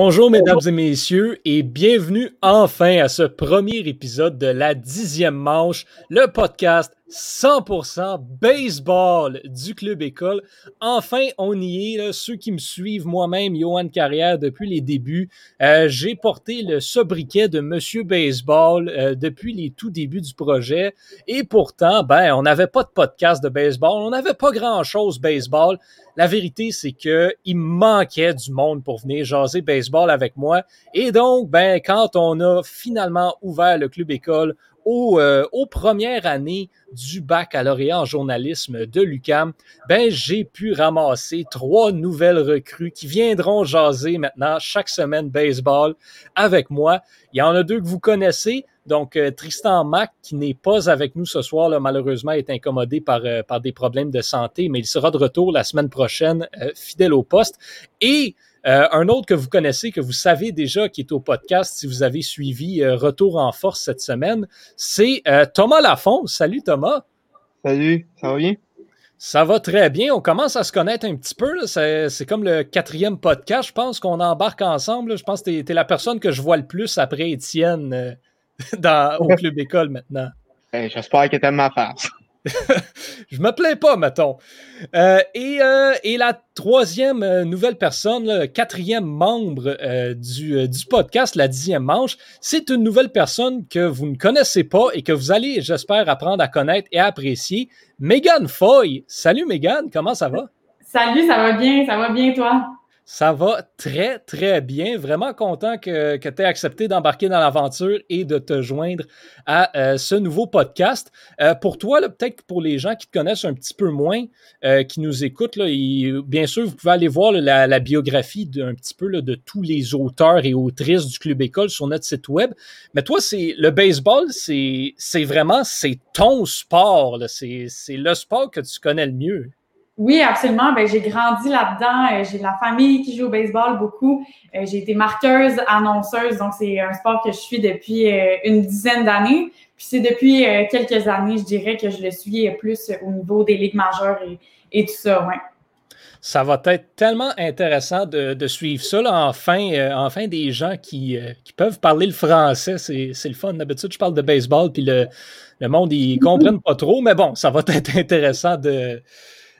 Bonjour mesdames et messieurs et bienvenue enfin à ce premier épisode de la dixième manche, le podcast 100% baseball du Club École. Enfin, on y est. Ceux qui me suivent moi-même, Johan Carrière, depuis les débuts, euh, j'ai porté le sobriquet de Monsieur Baseball euh, depuis les tout débuts du projet. Et pourtant, ben, on n'avait pas de podcast de baseball. On n'avait pas grand-chose baseball. La vérité, c'est que il manquait du monde pour venir jaser baseball avec moi. Et donc, ben, quand on a finalement ouvert le Club École euh, aux premières années du baccalauréat en journalisme de l'UCAM, ben, j'ai pu ramasser trois nouvelles recrues qui viendront jaser maintenant chaque semaine baseball avec moi. Il y en a deux que vous connaissez. Donc, euh, Tristan Mac, qui n'est pas avec nous ce soir, là, malheureusement, est incommodé par, euh, par des problèmes de santé, mais il sera de retour la semaine prochaine, fidèle au poste. Et euh, un autre que vous connaissez, que vous savez déjà, qui est au podcast, si vous avez suivi euh, Retour en force cette semaine, c'est euh, Thomas Lafont. Salut Thomas. Salut, ça va bien? Ça va très bien. On commence à se connaître un petit peu. C'est comme le quatrième podcast, je pense, qu'on embarque ensemble. Je pense que tu es, la personne que je vois le plus après Étienne dans, au Club École maintenant. J'espère que tu aimes ma face. je me plains pas, mettons. Euh, et, euh, et, la troisième euh, nouvelle personne, le quatrième membre du, du, podcast, la dixième manche, c'est une nouvelle personne que vous ne connaissez pas et que vous allez, j'espère, apprendre à connaître et à apprécier. Megan Foy. Salut Megan, comment ça va? Salut, ça va bien, ça va bien toi? Ça va très, très bien. Vraiment content que, que tu aies accepté d'embarquer dans l'aventure et de te joindre à euh, ce nouveau podcast. Euh, pour toi, peut-être pour les gens qui te connaissent un petit peu moins, euh, qui nous écoutent, là, bien sûr, vous pouvez aller voir la, biographie d'un petit peu là, de tous les auteurs et autrices du Club École sur notre site web. Mais toi, c'est le baseball, c'est vraiment c'est ton sport. C'est le sport que tu connais le mieux. Oui, absolument. Ben, j'ai grandi là-dedans. Euh, j'ai de la famille qui joue au baseball beaucoup. Euh, j'ai été marqueuse, annonceuse. Donc, c'est un sport que je suis depuis euh, une dizaine d'années. Puis c'est depuis quelques années, je dirais, que je le suis plus au niveau des ligues majeures et, tout ça, ouais. Ça va être tellement intéressant de, suivre ça. Enfin, enfin, des gens qui, qui peuvent parler le français, c'est le fun. D'habitude, je parle de baseball, puis le, le monde, ils comprennent pas trop. Mais bon, ça va être intéressant de,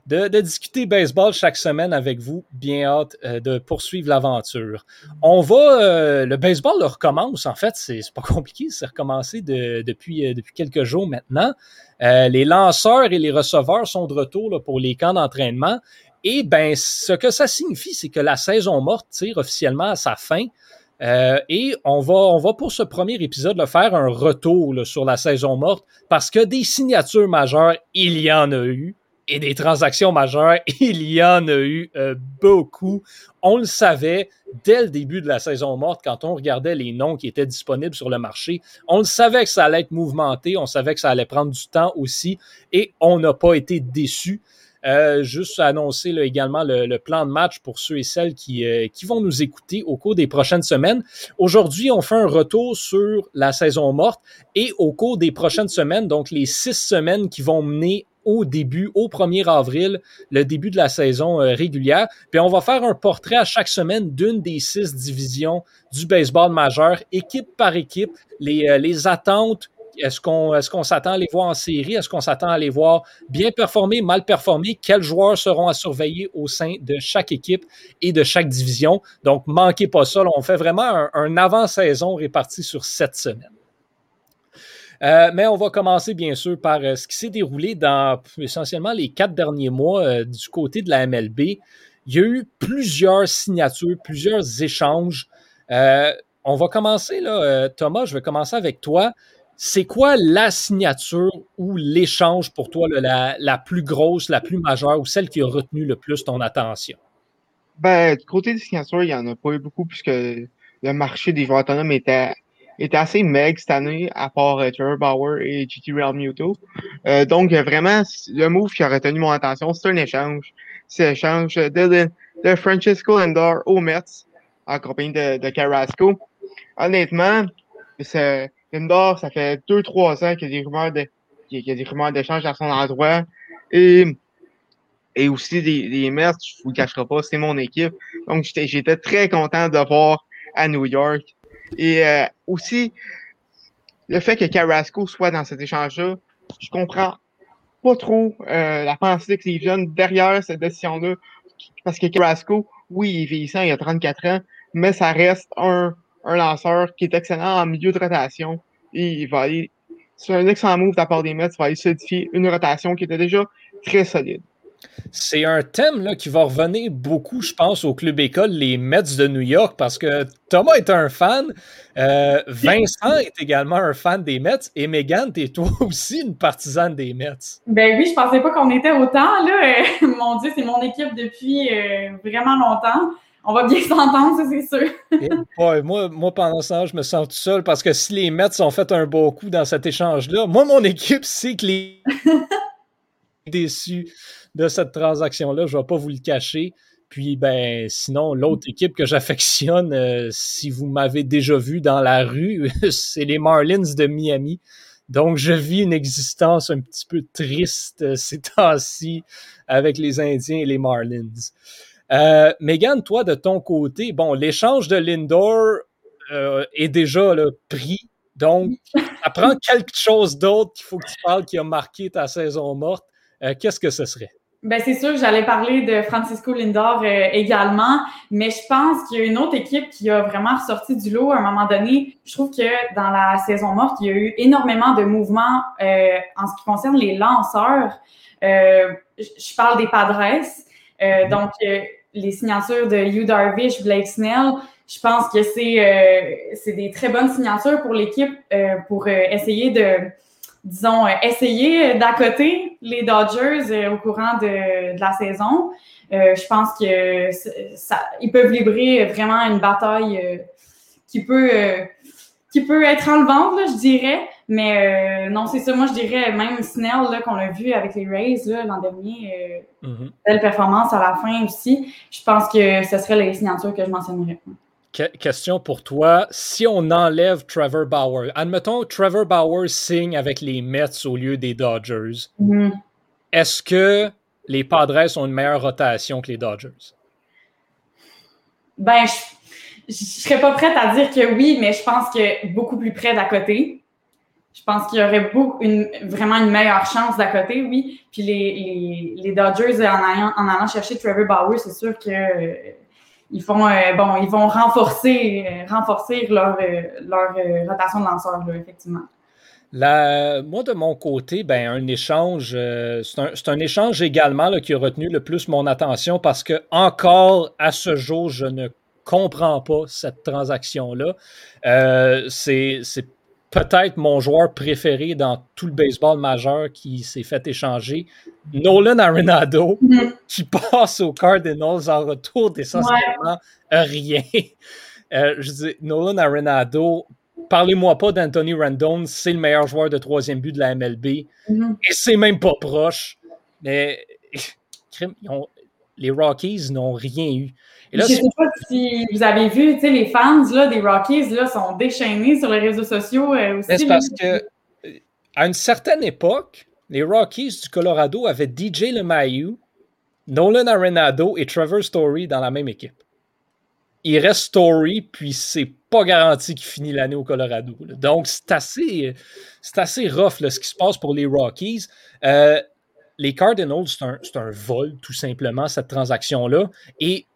de, discuter baseball chaque semaine avec vous. Bien hâte euh, de poursuivre l'aventure. On va, euh, le baseball recommence. En fait, c'est pas compliqué, c'est recommencé depuis, euh, depuis quelques jours maintenant. les lanceurs et les receveurs sont de retour pour les camps d'entraînement. Et ben, ce que ça signifie, c'est que la saison morte tire officiellement à sa fin. et on va, on va pour ce premier épisode faire un retour sur la saison morte parce que des signatures majeures, il y en a eu et des transactions majeures, il y en a eu euh, beaucoup. On le savait dès le début de la saison morte quand on regardait les noms qui étaient disponibles sur le marché. On le savait que ça allait être mouvementé, on savait que ça allait prendre du temps aussi et on n'a pas été déçus. Euh, juste annoncer également le, plan de match pour ceux et celles qui, euh, qui vont nous écouter au cours des prochaines semaines. Aujourd'hui, on fait un retour sur la saison morte et au cours des prochaines semaines, donc les six semaines qui vont mener au début, au 1er avril, le début de la saison euh, régulière. Puis on va faire un portrait à chaque semaine d'une des six divisions du baseball majeur, équipe par équipe, les, euh, les attentes. Est-ce qu'on est s'attend à les voir en série? Est-ce qu'on s'attend à les voir bien performer, mal performer? Quels joueurs seront à surveiller au sein de chaque équipe et de chaque division? Donc, manquez pas ça. on fait vraiment un, un avant-saison réparti sur sept semaines. Euh, mais on va commencer bien sûr par euh, ce qui s'est déroulé dans essentiellement les quatre derniers mois euh, du côté de la MLB. Il y a eu plusieurs signatures, plusieurs échanges. on va commencer là, Thomas, je vais commencer avec toi. C'est quoi la signature ou l'échange pour toi la, plus grosse, la plus majeure ou celle qui a retenu le plus ton attention? Ben, du côté des signatures, il n'y en a pas eu beaucoup puisque le marché des joueurs autonomes était était assez meg cette année, à part euh, Trevor Bauer et GT Real Muto. Euh, donc, vraiment, le move qui a retenu mon attention, c'est un échange. C'est l'échange de, de, Francisco Lindor au Mets, en compagnie de, Carrasco. Honnêtement, Lindor, ça fait deux, trois ans qu'il y a des rumeurs des d'échange à son endroit. Et, et aussi des, Mets, je vous le cacherai pas, c'est mon équipe. Donc, j'étais très content de voir à New York. Et euh, aussi, le fait que Carrasco soit dans cet échange-là, je comprends pas trop euh, la pensée les jeunes derrière cette décision-là. Parce que Carrasco, oui, il est vieillissant, il a 34 ans, mais ça reste un, un lanceur qui est excellent en milieu de rotation. Et il va aller, c'est un excellent move de la part des Mets, il va aller solidifier une rotation qui était déjà très solide. C'est un thème là, qui va revenir beaucoup, je pense, au club école, les Mets de New York, parce que Thomas est un fan, euh, Vincent est également un fan des Mets, et Megan, es toi aussi une partisane des Mets. Ben oui, je pensais pas qu'on était autant. Là. mon Dieu, c'est mon équipe depuis euh, vraiment longtemps. On va bien s'entendre, ça, c'est sûr. ouais, moi, moi, pendant ce temps, je me sens tout seul parce que si les Mets ont fait un beau coup dans cet échange-là, moi, mon équipe, c'est que les déçus de cette transaction-là, je ne vais pas vous le cacher. Puis, ben, sinon, l'autre équipe que j'affectionne, euh, si vous m'avez déjà vu dans la rue, c'est les Marlins de Miami. Donc, je vis une existence un petit peu triste euh, ces temps-ci avec les Indiens et les Marlins. Euh, Megan, toi, de ton côté, bon, l'échange de Lindor est déjà le pris. Donc, ça prend quelque chose d'autre qu'il faut que tu parles qui a marqué ta saison morte. Qu'est-ce que ce serait? Ben c'est sûr que j'allais parler de Francisco Lindor euh, également, mais je pense qu'il y a une autre équipe qui a vraiment ressorti du lot à un moment donné. Je trouve que dans la saison morte, il y a eu énormément de mouvements euh, en ce qui concerne les lanceurs. Euh, je parle des Padres, mm-hmm. donc les signatures de Hugh Darvish, Blake Snell. Je pense que c'est c'est des très bonnes signatures pour l'équipe pour essayer de disons, euh, essayer d'accoter les Dodgers euh, au courant de, la saison. Euh, je pense que ça, ils peuvent livrer vraiment une bataille qui peut qui peut être enlevante, là, je dirais. Mais non, c'est ça. Moi, je dirais même Snell, qu'on a vu avec les Rays l'an dernier, mm-hmm. belle performance à la fin aussi. Je pense que ce serait les signatures que je mentionnerais question pour toi. Si on enlève Trevor Bauer, admettons Trevor Bauer signe avec les Mets au lieu des Dodgers, mm-hmm. est-ce que les Padres ont une meilleure rotation que les Dodgers? Ben, je, ne serais pas prête à dire que oui, mais je pense que beaucoup plus près d'à côté. Je pense qu'il y aurait beaucoup, une, vraiment une meilleure chance d'à côté, oui. Puis les, les, Dodgers, en allant, en allant chercher Trevor Bauer, c'est sûr que ils font euh, bon, ils vont renforcer, euh, renforcer leur, euh, leur rotation de lanceurs, effectivement. moi, de mon côté, ben, un échange, c'est un, échange également qui a retenu le plus mon attention parce que encore à ce jour, je ne comprends pas cette transaction-là. c'est peut-être mon joueur préféré dans tout le baseball majeur qui s'est fait échanger. Nolan Arenado, mm-hmm. qui passe aux Cardinals en retour d'essentiellement rien. Euh, je dis, Nolan Arenado, parlez-moi pas d'Anthony Randon, c'est le meilleur joueur de troisième but de la MLB. Mm-hmm. Et c'est même pas proche. Mais les Rockies n'ont rien eu. Je ne sais pas si vous avez vu, les fans là, des Rockies là, sont déchaînés sur les réseaux sociaux euh, aussi. C'est parce que à une certaine époque, les Rockies du Colorado avaient DJ LeMahieu, Nolan Arenado et Trevor Story dans la même équipe. Il reste Story, puis c'est pas garanti qu'il finit l'année au Colorado. Donc, c'est assez, assez rough ce qui se passe pour les Rockies. Euh, les Cardinals, c'est un, un, vol, tout simplement, cette transaction-là. Et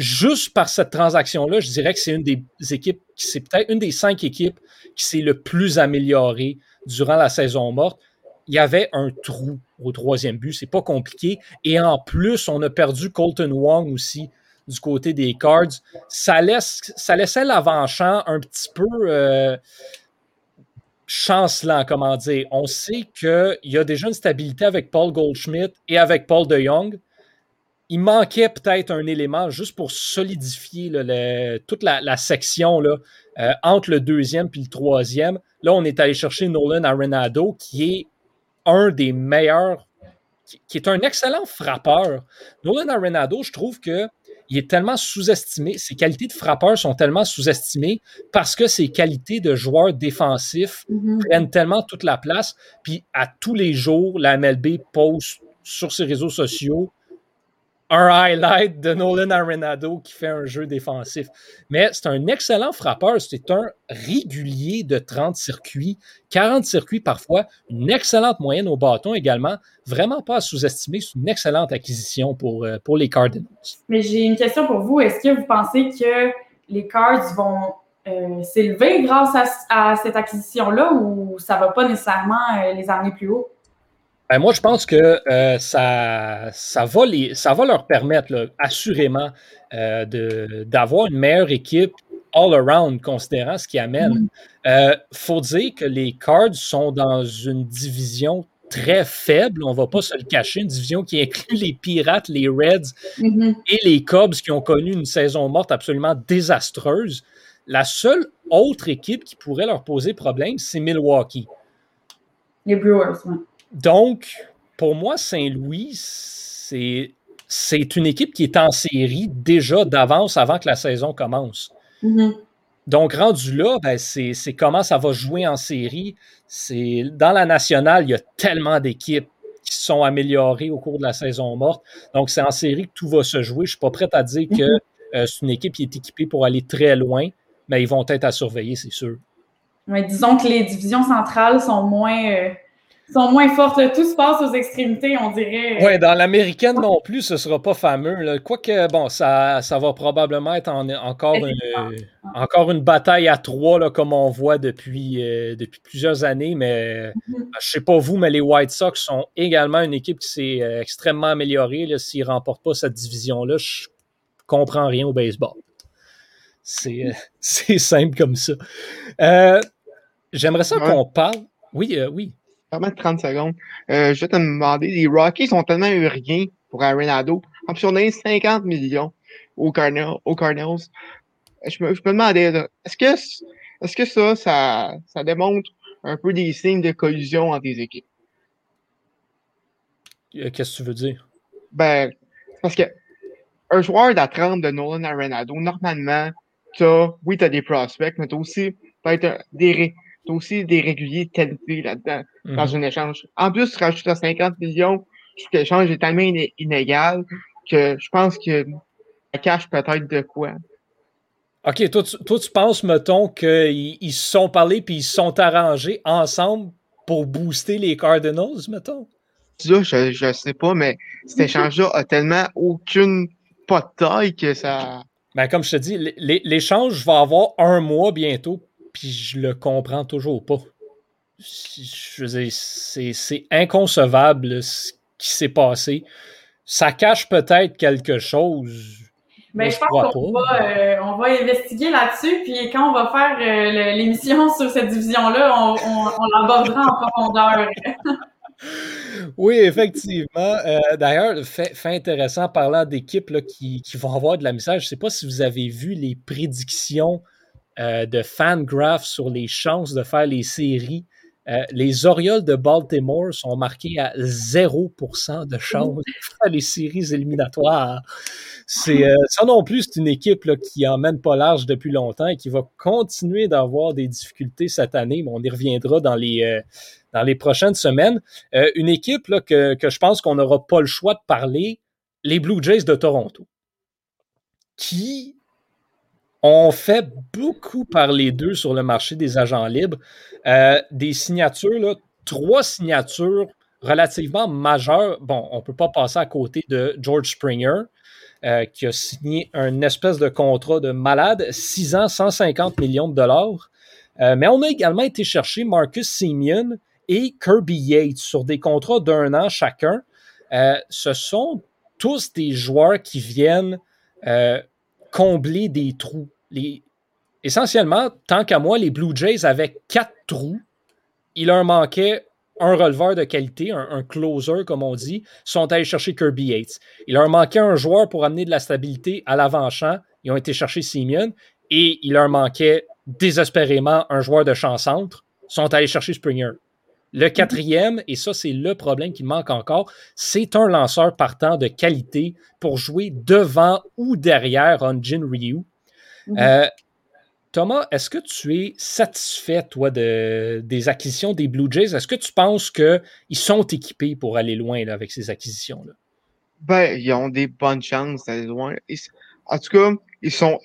juste par cette transaction-là, je dirais que c'est une des équipes, c'est peut-être une des cinq équipes qui s'est le plus améliorée durant la saison morte. Il y avait un trou au troisième but, c'est pas compliqué. Et en plus, on a perdu Colton Wong aussi du côté des Cards. Ça, laisse, ça laissait l'avant-champ un petit peu euh, chancelant, comment dire. On sait qu'il y a déjà une stabilité avec Paul Goldschmidt et avec Paul de Jong il manquait peut-être un élément juste pour solidifier toute la, section là, euh, entre le deuxième et le troisième. Là, on est allé chercher Nolan Arenado, qui est un des meilleurs, qui, est un excellent frappeur. Nolan Arenado, je trouve que il est tellement sous-estimé, ses qualités de frappeur sont tellement sous-estimées parce que ses qualités de joueur défensif mm-hmm. prennent tellement toute la place. Puis à tous les jours, la MLB pose sur ses réseaux sociaux un highlight de Nolan Arenado qui fait un jeu défensif. Mais c'est un excellent frappeur. C'est un régulier de 30 circuits, 40 circuits parfois, une excellente moyenne au bâton également. Vraiment pas à sous-estimer. C'est une excellente acquisition pour, euh, pour les Cardinals. Mais j'ai une question pour vous. Est-ce que vous pensez que les Cards vont euh, s'élever grâce à, cette acquisition-là ou ça ne va pas nécessairement euh, les amener plus haut? Ben, moi, je pense que euh, ça, ça, va les, ça va leur permettre, assurément, d'avoir une meilleure équipe all-around, considérant ce qui amène. Il mm. faut dire que les Cards sont dans une division très faible, on ne va pas se le cacher, une division qui inclut les Pirates, les Reds mm-hmm. et les Cubs qui ont connu une saison morte absolument désastreuse. La seule autre équipe qui pourrait leur poser problème, c'est Milwaukee. Les Brewers, oui. Donc, pour moi, Saint-Louis, c'est, c'est une équipe qui est en série déjà d'avance avant que la saison commence. Mm-hmm. Donc, rendu là, ben, c'est, c'est comment ça va jouer en série. C'est, dans la nationale, il y a tellement d'équipes qui se sont améliorées au cours de la saison morte. Donc, c'est en série que tout va se jouer. Je ne suis pas prêt à dire que mm-hmm. euh, c'est une équipe qui est équipée pour aller très loin mais ils vont être à surveiller, c'est sûr. Oui, disons que les divisions centrales sont moins, euh, sont moins fortes. Tout se passe aux extrémités, on dirait. Oui, dans l'américaine non plus, ce ne sera pas fameux. Quoique, bon, ça, ça va probablement être encore, une, encore une bataille à trois, là, comme on voit depuis, euh, depuis plusieurs années. Mais mm-hmm. je ne sais pas vous, mais les White Sox sont également une équipe qui s'est euh, extrêmement améliorée. S'ils ne remportent pas cette division-là, je ne comprends rien au baseball. Euh, c'est simple comme ça. Euh, j'aimerais ça qu'on parle. Oui, euh, oui. Permets 30 secondes. je vais te demander, les Rockies sont tellement eu rien pour Arenado. En plus, on a 50 millions aux, Cardinals. Je, me, je me demandais, est-ce que, est-ce que ça, ça, ça démontre un peu des signes de collusion entre les équipes? Qu'est-ce que tu veux dire? Ben, parce que un joueur 30 de Nolan Arenado, normalement, oui, tu as des prospects, mais tu as aussi peut-être des, aussi des réguliers de qualité là-dedans, dans mhm. un échange. En plus, tu rajoutes à 50 millions, je que l'échange est tellement inégal que je pense que ça cache peut-être de quoi. OK, toi tu, penses, mettons, qu'ils se sont parlé puis ils se sont arrangés ensemble pour booster les Cardinals, mettons? Ça, je, ne sais pas, mais cet échange-là a tellement aucune pas de taille que ça. Ben, comme je te dis, l'échange va avoir un mois bientôt, puis je le comprends toujours pas. Je veux dire, c'est inconcevable ce qui s'est passé. Ça cache peut-être quelque chose. Mais ben, je pense qu'on va, euh, on va investiguer là-dessus, puis quand on va faire euh, l'émission sur cette division-là, on, on l'abordera en profondeur. Oui, effectivement. Euh, d'ailleurs, fait, intéressant, parlant d'équipes qui, qui, vont avoir de la message, je ne sais pas si vous avez vu les prédictions euh, de Fangraph sur les chances de faire les séries. Euh, les Orioles de Baltimore sont marqués à 0% de chances de faire les séries éliminatoires. C'est, ça non plus, c'est une équipe qui emmène pas large depuis longtemps et qui va continuer d'avoir des difficultés cette année, mais on y reviendra dans les, dans les prochaines semaines. Euh, une équipe là, que, que, je pense qu'on n'aura pas le choix de parler, les Blue Jays de Toronto, qui ont fait beaucoup parler d'eux sur le marché des agents libres. Euh, des signatures, trois signatures relativement majeures. Bon, on ne peut pas passer à côté de George Springer. Euh, qui a signé un espèce de contrat de malade, 6 ans, 150 millions de dollars. mais on a également été chercher Marcus Simeon, et Kirby Yates sur des contrats d'un an chacun. Euh, ce sont tous des joueurs qui viennent euh, combler des trous. Essentiellement, tant qu'à moi, les Blue Jays avaient quatre trous. Il leur manquait un releveur de qualité, un, closer, comme on dit, sont allés chercher Kirby Yates. Il leur manquait un joueur pour amener de la stabilité à l'avant-champ. Ils ont été chercher Simeon. Et il leur manquait désespérément un joueur de champ-centre. sont allés chercher Springer. Le quatrième, et ça c'est le problème qui manque encore, c'est un lanceur partant de qualité pour jouer devant ou derrière Jin Ryu. Mhm. Euh, Thomas, est-ce que tu es satisfait, toi, de, des acquisitions des Blue Jays? Est-ce que tu penses qu'ils sont équipés pour aller loin avec ces acquisitions-là? Ben, ils ont des bonnes chances d'aller loin. en tout cas, ils sont.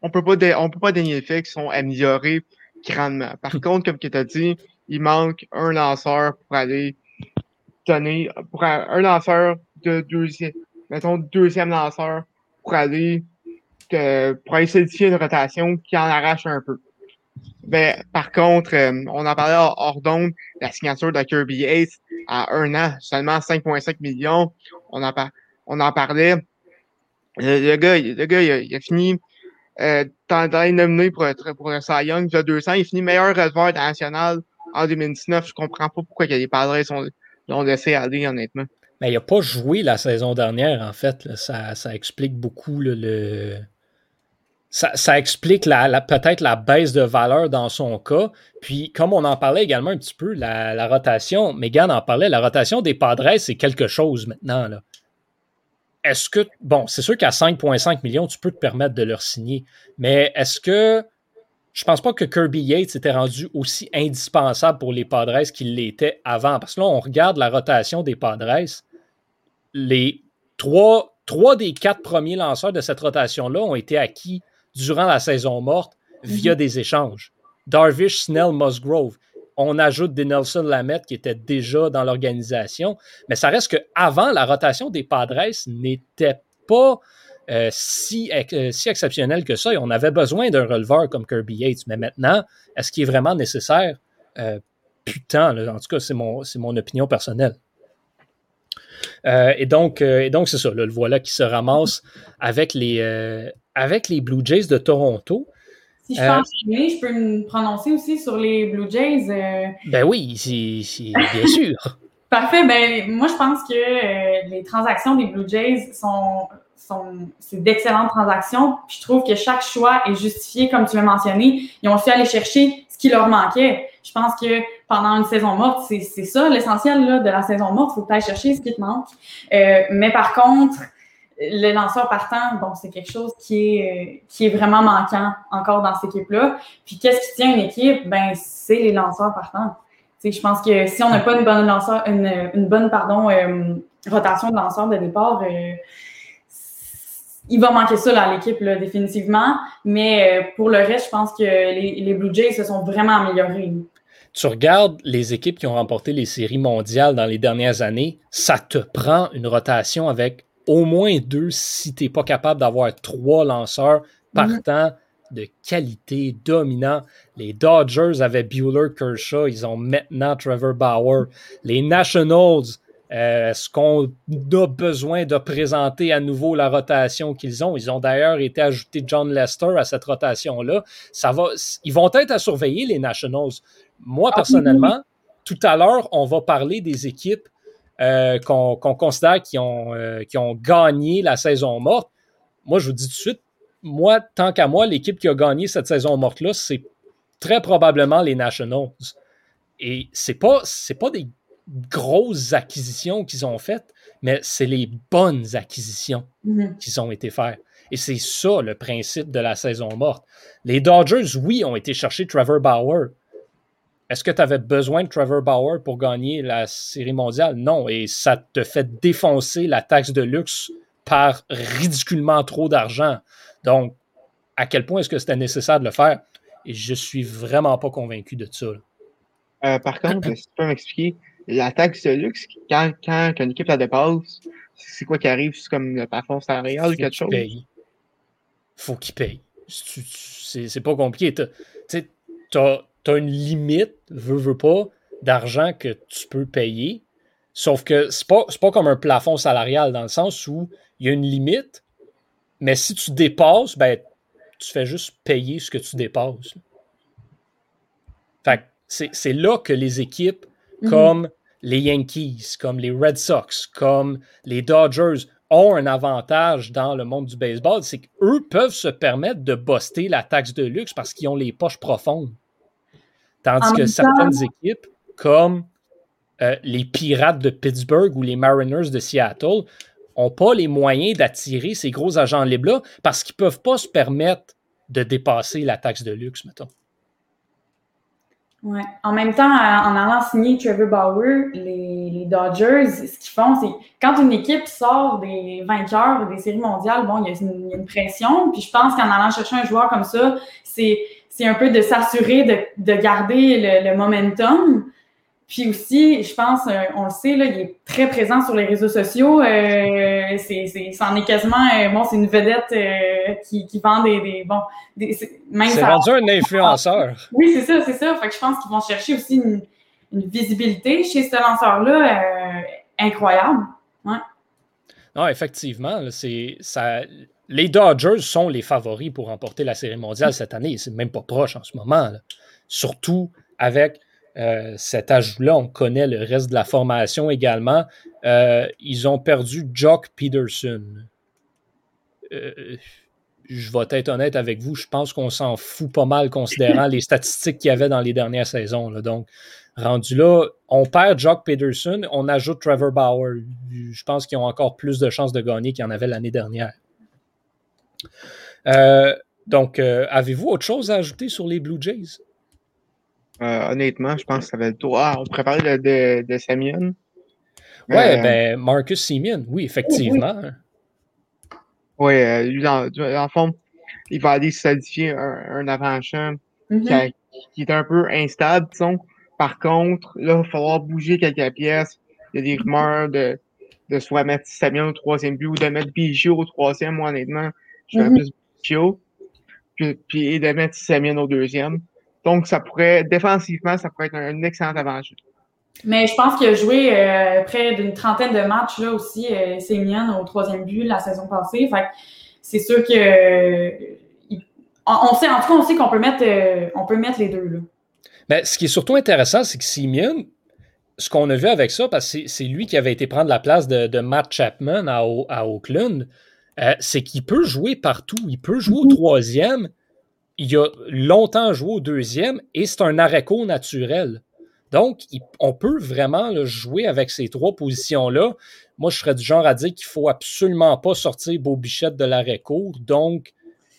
On on peut pas dénier le fait qu'ils sont améliorés grandement. Par contre, comme tu as dit, il manque un lanceur pour aller donner pour un lanceur de deuxième, mettons deuxième lanceur pour aller pour aller solidifier une rotation qui en arrache un peu. Ben, par contre, euh, on en parlait hors d'onde, la signature de Kirby Yates à un an, seulement 5,5 millions. On en, on en parlait. Le, gars, le gars il, a, fini euh, dans, dans pour, le Cy Young il a deux ans. Il finit meilleur releveur nationale en 2019. Je comprends pas pourquoi les Padres l'ont laissé aller, honnêtement. Mais il n'a pas joué la saison dernière, en fait. Ça, ça, explique beaucoup le, ça, explique la, peut-être la baisse de valeur dans son cas. Puis, comme on en parlait également un petit peu, la, rotation, Megan en parlait, la rotation des Padres, c'est quelque chose maintenant. Est-ce que, bon, c'est sûr qu'à 5,5 millions, tu peux te permettre de leur signer, mais est-ce que, je pense pas que Kirby Yates était rendu aussi indispensable pour les Padres qu'il l'était avant, parce que là, on regarde la rotation des Padres, les trois, trois des quatre premiers lanceurs de cette rotation-là ont été acquis durant la saison morte via mhm. des échanges. Darvish, Snell, Musgrove. On ajoute des Nelson Lamette qui étaient déjà dans l'organisation, mais ça reste qu'avant, la rotation des Padres n'était pas euh, si, euh, si exceptionnelle que ça et on avait besoin d'un releveur comme Kirby Yates. Mais maintenant, est-ce qu'il est vraiment nécessaire? Euh, putain, en tout cas, c'est mon, mon opinion personnelle. et donc, donc c'est ça, le voilà qui se ramasse avec les, avec les Blue Jays de Toronto. Si je peux euh, enchaîner, je peux me prononcer aussi sur les Blue Jays. Ben oui, c'est bien sûr. Parfait. Ben, moi, je pense que les transactions des Blue Jays sont, sont c'est d'excellentes transactions. Puis je trouve que chaque choix est justifié, comme tu l'as mentionné. Ils ont su aller chercher ce qui leur manquait. Je pense que pendant une saison morte, c'est ça l'essentiel de la saison morte. Il faut que tu chercher ce qui te manque. mais par contre, le lanceur partant, bon, c'est quelque chose qui est, euh, qui est vraiment manquant encore dans cette équipe-là. Puis qu'est-ce qui tient une équipe? Ben, c'est les lanceurs partants. je pense que si on n'a pas une bonne lanceur, une, une bonne pardon, euh, rotation de lanceurs de départ, euh, il va manquer ça à l'équipe définitivement. Mais pour le reste, je pense que les, les Blue Jays se sont vraiment améliorés. Tu regardes les équipes qui ont remporté les séries mondiales dans les dernières années, ça te prend une rotation avec au moins deux si tu n'es pas capable d'avoir trois lanceurs partant de qualité dominant. Les Dodgers avaient Bueller Kershaw, ils ont maintenant Trevor Bauer. Les Nationals, euh, est-ce qu'on a besoin de présenter à nouveau la rotation qu'ils ont? Ils ont d'ailleurs été ajoutés John Lester à cette rotation-là. Ça va, ils vont être à surveiller, les Nationals. Moi, ah, personnellement, tout à l'heure, on va parler des équipes euh, qu'on considère qui ont, euh, qui ont gagné la saison morte, moi, je vous dis tout de suite, moi, tant qu'à moi, l'équipe qui a gagné cette saison morte-là, c'est très probablement les Nationals. Et c'est pas, c'est pas des grosses acquisitions qu'ils ont faites, mais c'est les bonnes acquisitions mm-hmm. qui ont été faites. Et c'est ça le principe de la saison morte. Les Dodgers, oui, ont été chercher Trevor Bauer, est-ce que tu avais besoin de Trevor Bauer pour gagner la série mondiale? Non, et ça te fait défoncer la taxe de luxe par ridiculement trop d'argent. Donc, à quel point est-ce que c'était nécessaire de le faire? Et je suis vraiment pas convaincu de ça. Euh, par contre, si tu peux m'expliquer, la taxe de luxe, quand, quand, une équipe la dépasse, c'est quoi qui arrive? C'est comme le plafond salarial ou quelque chose? Paye. Faut qu'il paye. C'est pas compliqué. Tu as as une limite, veux, veux pas, d'argent que tu peux payer. Sauf que c'est pas, pas comme un plafond salarial dans le sens où il y a une limite, mais si tu dépasses, ben, tu fais juste payer ce que tu dépasses. Fait c'est là que les équipes mhm. comme les Yankees, comme les Red Sox, comme les Dodgers ont un avantage dans le monde du baseball, c'est qu'eux peuvent se permettre de buster la taxe de luxe parce qu'ils ont les poches profondes. Tandis que certaines équipes, comme euh, les Pirates de Pittsburgh ou les Mariners de Seattle, n'ont pas les moyens d'attirer ces gros agents libres-là parce qu'ils ne peuvent pas se permettre de dépasser la taxe de luxe, mettons. Ouais. En même temps, en allant signer Trevor Bauer, les, Dodgers, ce qu'ils font, c'est quand une équipe sort des vainqueurs des séries mondiales, bon, il y, a une, pression. Puis je pense qu'en allant chercher un joueur comme ça, c'est un peu de s'assurer de, de, garder le momentum. Puis aussi, je pense, euh, on le sait, là, il est très présent sur les réseaux sociaux. Euh, c'est, c'en est quasiment, euh, bon, c'est une vedette euh, qui, qui vend des, des bon, des, c'est, même c'est rendu un influenceur. Oui, c'est ça, c'est ça. Fait que je pense qu'ils vont chercher aussi une, une visibilité chez ce lanceur-là incroyable. Ouais. Non, effectivement, c'est ça. Les Dodgers sont les favoris pour remporter la Série mondiale cette année. C'est même pas proche en ce moment. Là. Surtout avec euh, cet ajout-là, on connaît le reste de la formation également. Euh, ils ont perdu Jock Peterson. Euh, je vais être honnête avec vous, je pense qu'on s'en fout pas mal considérant les statistiques qu'il y avait dans les dernières saisons. Donc, rendu là, on perd Jock Peterson, on ajoute Trevor Bauer. Je pense qu'ils ont encore plus de chances de gagner qu'il y en avait l'année dernière. donc, avez-vous autre chose à ajouter sur les Blue Jays? Euh, honnêtement, je pense que ça va être Ah, on pourrait parler de, de, Simeon. Ouais, euh, ben, Marcus Simeon, oui, effectivement. Oui, euh, lui, dans, le fond, il va aller solidifier un, un avant-champ mm-hmm. qui, est un peu instable, disons. Par contre, là, il va falloir bouger quelques pièces. Il y a des rumeurs de, de soit mettre Simeon au troisième but ou de mettre Biggio au troisième, moi, honnêtement. Je fais mm-hmm. plus Biggio. Puis, puis, et de mettre Simeon au deuxième. Donc, ça pourrait, défensivement, ça pourrait être un, excellent avantage. Mais je pense qu'il a joué euh, près d'une trentaine de matchs là aussi, euh, au troisième but la saison passée. Fait c'est sûr que on, sait, en tout cas, on sait qu'on peut mettre euh, on peut mettre les deux là. Ben, ce qui est surtout intéressant, c'est que Simeon, ce qu'on a vu avec ça, parce que c'est lui qui avait été prendre la place de, Matt Chapman à, à Oakland, euh, c'est qu'il peut jouer partout. Il peut jouer au mm-hmm. troisième il a longtemps joué au deuxième et c'est un arrêt naturel. Donc, on peut vraiment jouer avec ces trois positions-là. Moi, je serais du genre à dire qu'il ne faut absolument pas sortir Bobichette de l'arrêt court. Donc,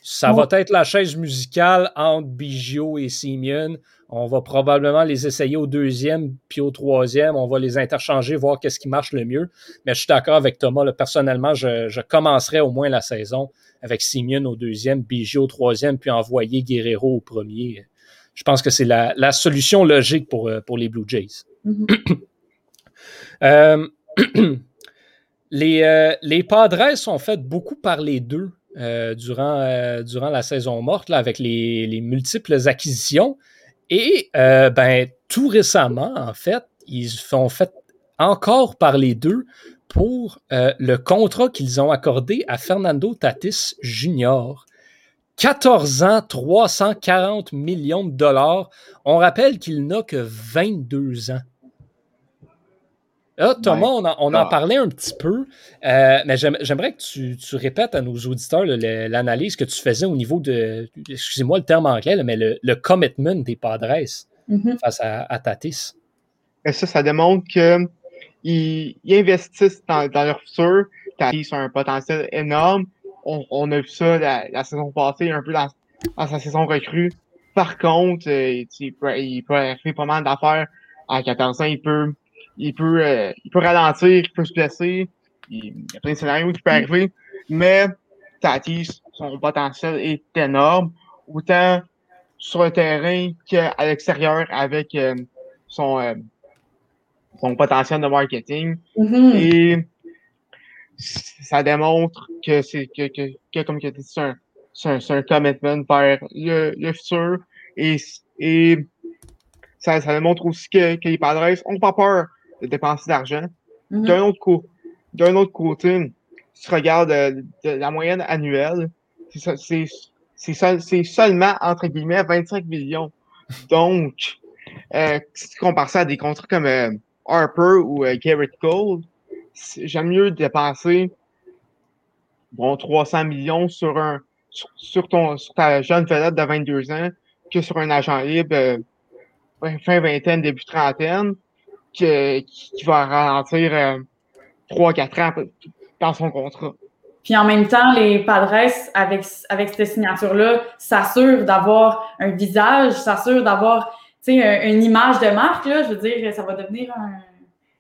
ça va être la chaise musicale entre Biggio et Simeon. On va probablement les essayer au deuxième puis au troisième. On va les interchanger, voir qu'est-ce qui marche le mieux. Mais je suis d'accord avec Thomas. personnellement, je, je commencerai au moins la saison avec Simeon au deuxième, Biggio au troisième, puis envoyer Guerrero au premier. Je pense que c'est la, solution logique pour, euh, pour les Blue Jays. Mm-hmm. Euh, les, euh, les Padres ont fait beaucoup parler d'eux durant, durant la saison morte là, avec les, les, multiples acquisitions. Et ben, tout récemment, en fait, ils ont fait encore parler d'eux pour euh, le contrat qu'ils ont accordé à Fernando Tatis Jr. 14 ans, 340 millions de dollars. On rappelle qu'il n'a que 22 ans. Là, Thomas, on, en, ah. parlait un petit peu, euh, mais j'aimerais que tu, répètes à nos auditeurs l'analyse que tu faisais au niveau de, excusez-moi le terme anglais, mais le, commitment des Padres mm-hmm. face à, Tatis. Et ça, ça démontre que ils, investissent dans, leur futur. Ils ont un potentiel énorme. On, a vu ça la, saison passée, un peu dans, sa saison recrue. Par contre, euh, il, peut, il faire pas mal d'affaires. À 14 ans, il peut, il peut, euh, il peut ralentir, il peut se blesser. Il, y a plein de scénarios qui peuvent arriver. Mais Tatis, son potentiel est énorme. Autant sur le terrain qu'à l'extérieur avec euh, son, son potentiel de marketing. Mm-hmm. Et ça démontre que c'est que, que, que, comme que c'est un, c'est un, commitment vers le, le futur. Et, et ça, ça démontre aussi que, que les Padres n'ont pas peur de dépenser d'argent. Mm-hmm. D'un autre coup, d'un autre côté, si tu regardes euh, la moyenne annuelle, c'est c'est seulement entre guillemets 25 millions. Donc, euh, si tu compares ça à des contrats comme euh, Harper ou euh, Garrett Cole, j'aime mieux dépenser bon, 300 millions sur, un, sur, ton, sur ta jeune vedette de 22 ans que sur un agent libre fin vingtaine, début trentaine, qui, qui va ralentir euh, 3-4 ans dans son contrat. Puis en même temps, les Padres, avec, avec cette signature-là, s'assurent d'avoir un visage, s'assurent d'avoir une image de marque, là, je veux dire, ça va devenir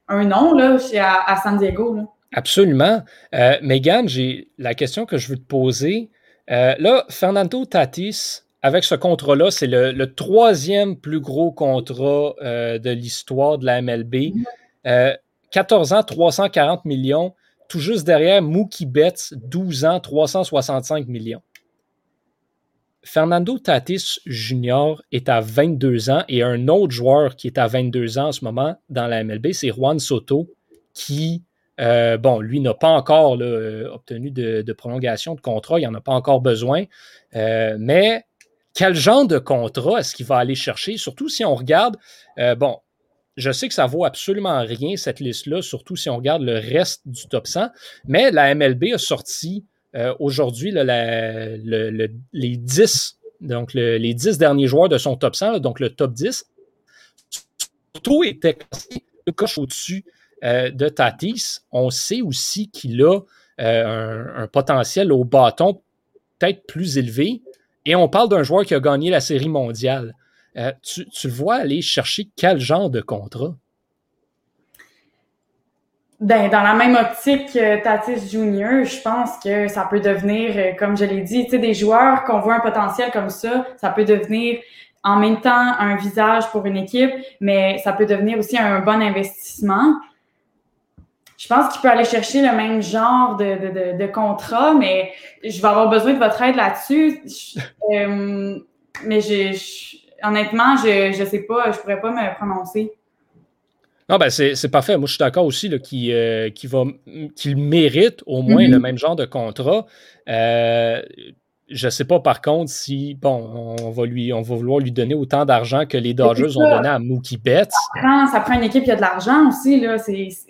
un, nom là, chez, à, San Diego. Là. Absolument. Euh, Megan, j'ai la question que je veux te poser. Euh, là, Fernando Tatis, avec ce contrat-là, c'est le, troisième plus gros contrat euh, de l'histoire de la MLB. 14 ans, 340 millions. Tout juste derrière Mookie Betts, 12 ans, 365 millions. Fernando Tatis Jr. est à 22 ans et un autre joueur qui est à 22 ans en ce moment dans la MLB, c'est Juan Soto, qui, euh, bon, lui n'a pas encore obtenu de, prolongation de contrat, il n'en a pas encore besoin. Euh, mais quel genre de contrat est-ce qu'il va aller chercher? Surtout si on regarde, euh, bon, je sais que ça vaut absolument rien, cette liste-là, surtout si on regarde le reste du top 100, mais la MLB a sorti euh, aujourd'hui, les 10, donc les 10 derniers joueurs de son top 100, donc le top 10, tout était le coche au-dessus euh, de Tatis. On sait aussi qu'il a un, potentiel au bâton peut-être plus élevé. Et on parle d'un joueur qui a gagné la série mondiale. tu, tu le vois aller chercher quel genre de contrat? Ben, dans la même optique que Tatis Junior, je pense que ça peut devenir, euh, comme je l'ai dit, des joueurs qu'on voit un potentiel comme ça, ça peut devenir en même temps un visage pour une équipe, mais ça peut devenir aussi un bon investissement. Je pense qu'il peut aller chercher le même genre de, de, de, contrat, mais je vais avoir besoin de votre aide là-dessus. Euh, mais je, honnêtement, je ne sais pas, je pourrais pas me prononcer. Non, ben c'est parfait. Moi, je suis d'accord aussi qu'il euh, mérite au moins mm-hmm. le même genre de contrat. Euh, je ne sais pas par contre si, bon, on va, lui, on va vouloir lui donner autant d'argent que les Dodgers ont donné à Mookie Betts. Ça prend, ça prend une équipe qui a de l'argent aussi.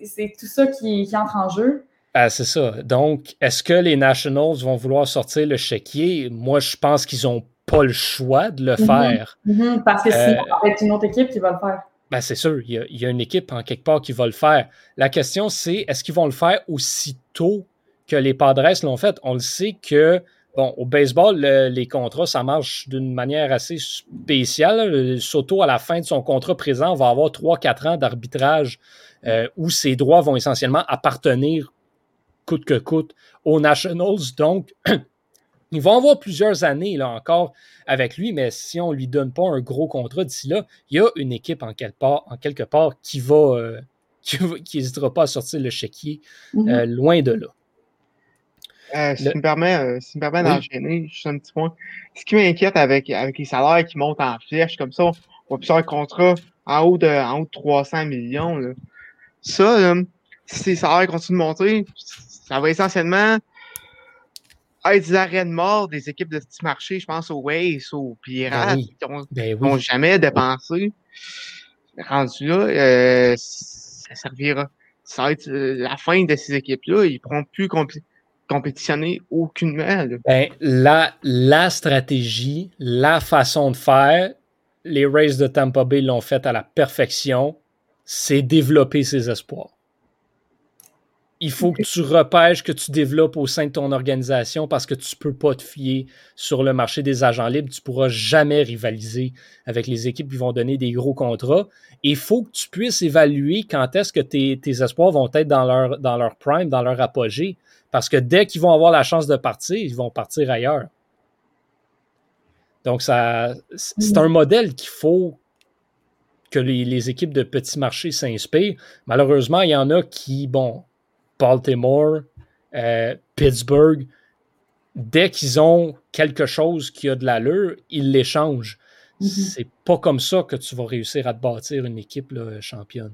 C'est tout ça qui, entre en jeu. Ah, c'est ça. Donc, est-ce que les Nationals vont vouloir sortir le chéquier? Moi, je pense qu'ils n'ont pas le choix de le mm-hmm. faire. Mm-hmm. parce que sinon, ça va être une autre équipe qui va le faire. Ben, c'est sûr, il y, a, une équipe en quelque part qui va le faire. La question, c'est est-ce qu'ils vont le faire aussitôt que les Padres l'ont fait? On le sait que, bon, au baseball, les contrats, ça marche d'une manière assez spéciale. Soto, à la fin de son contrat présent, va avoir 3-4 ans d'arbitrage euh, où ses droits vont essentiellement appartenir coûte que coûte aux Nationals. Donc, Ils vont avoir plusieurs années là encore avec lui, mais si on ne lui donne pas un gros contrat d'ici là, il y a une équipe en quelque part, en quelque part qui va euh, qui n'hésitera pas à sortir le chéquier mhm. euh, loin de là. Euh, si, tu me permets, si me permets d'enchaîner, juste un petit point. Ce qui m'inquiète avec, avec les salaires qui montent en flèche comme ça, on va plus avoir un contrat en haut de, en haut de 300 millions. Là. Ça, si ces salaires continuent de monter, ça va essentiellement être des arrêts de mort des équipes de petit marché, je pense aux Waze, aux Pirates, ben qui n'ont ben jamais dépensé. Rendu là, euh, ça servira. Ça va être euh, la fin de ces équipes-là. Ils ne pourront plus compétitionner aucunement. Ben, la, la stratégie, la façon de faire, les Rays de Tampa Bay l'ont fait à la perfection, c'est développer ses espoirs il faut que tu repêches, que tu développes au sein de ton organisation parce que tu ne peux pas te fier sur le marché des agents libres. Tu ne pourras jamais rivaliser avec les équipes qui vont donner des gros contrats. il faut que tu puisses évaluer quand est-ce que tes, espoirs vont être dans leur, dans leur prime, dans leur apogée. Parce que dès qu'ils vont avoir la chance de partir, ils vont partir ailleurs. Donc, ça, c'est un modèle qu'il faut que les, les équipes de petits marchés s'inspirent. Malheureusement, il y en a qui, bon, Baltimore, euh, Pittsburgh, dès qu'ils ont quelque chose qui a de l'allure, ils l'échangent. Mm C'est pas comme ça que tu vas réussir à te bâtir une équipe championne.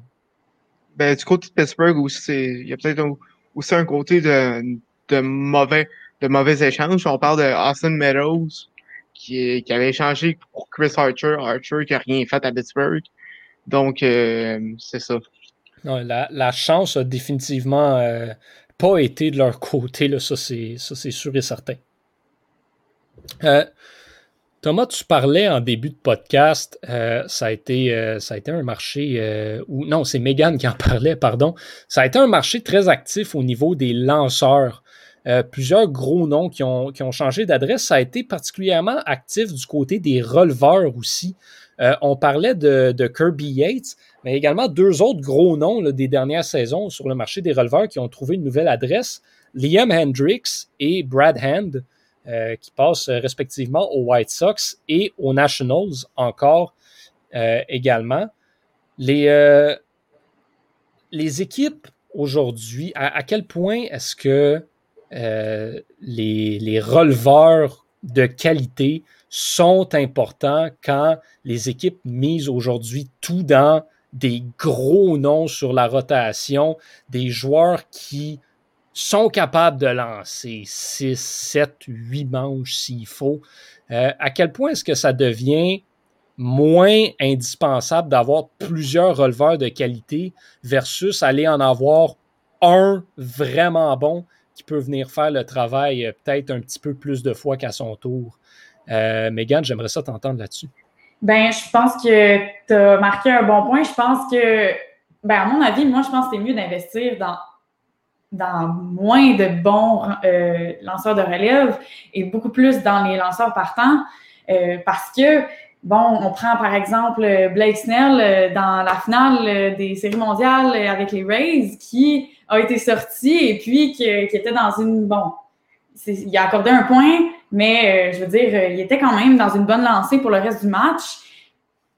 Ben, du côté de Pittsburgh, il y a peut-être aussi un côté de, mauvais, de mauvais échanges. On parle de Austin Meadows qui, qui avait échangé pour Chris Archer, Archer qui n'a rien fait à Pittsburgh. Donc, euh, c'est ça la, chance a définitivement euh, pas été de leur côté, là, ça c'est sûr et certain. Euh, Thomas, tu parlais en début de podcast, euh, ça, a été, ça a été un marché, ou non, c'est Megan qui en parlait, pardon. Ça a été un marché très actif au niveau des lanceurs. plusieurs gros noms qui ont, qui ont changé d'adresse. Ça a été particulièrement actif du côté des releveurs aussi. Euh, on parlait de, Kirby Yates, mais également deux autres gros noms des dernières saisons sur le marché des releveurs qui ont trouvé une nouvelle adresse, Liam Hendricks et Brad Hand, euh, qui passent respectivement aux White Sox et aux Nationals encore également. Les, les équipes aujourd'hui, à, quel point est-ce que les, les releveurs de qualité sont importants quand les équipes misent aujourd'hui tout dans des gros noms sur la rotation, des joueurs qui sont capables de lancer 6, 7, 8 manches s'il faut. Euh, à quel point est-ce que ça devient moins indispensable d'avoir plusieurs releveurs de qualité versus aller en avoir un vraiment bon qui peut venir faire le travail euh, peut-être un petit peu plus de fois qu'à son tour? Euh, Megan, j'aimerais ça t'entendre là-dessus. Ben, je pense que tu as marqué un bon point. Je pense que, ben, à mon avis, moi, je pense que c'est mieux d'investir dans, dans moins de bons euh, lanceurs de relève et beaucoup plus dans les lanceurs partants euh, parce que, bon, on prend par exemple Blake Snell dans la finale des séries mondiales avec les Rays qui a été sorti et puis qui, qui était dans une, bon, il a accordé un point, mais euh, je veux dire, euh, il était quand même dans une bonne lancée pour le reste du match.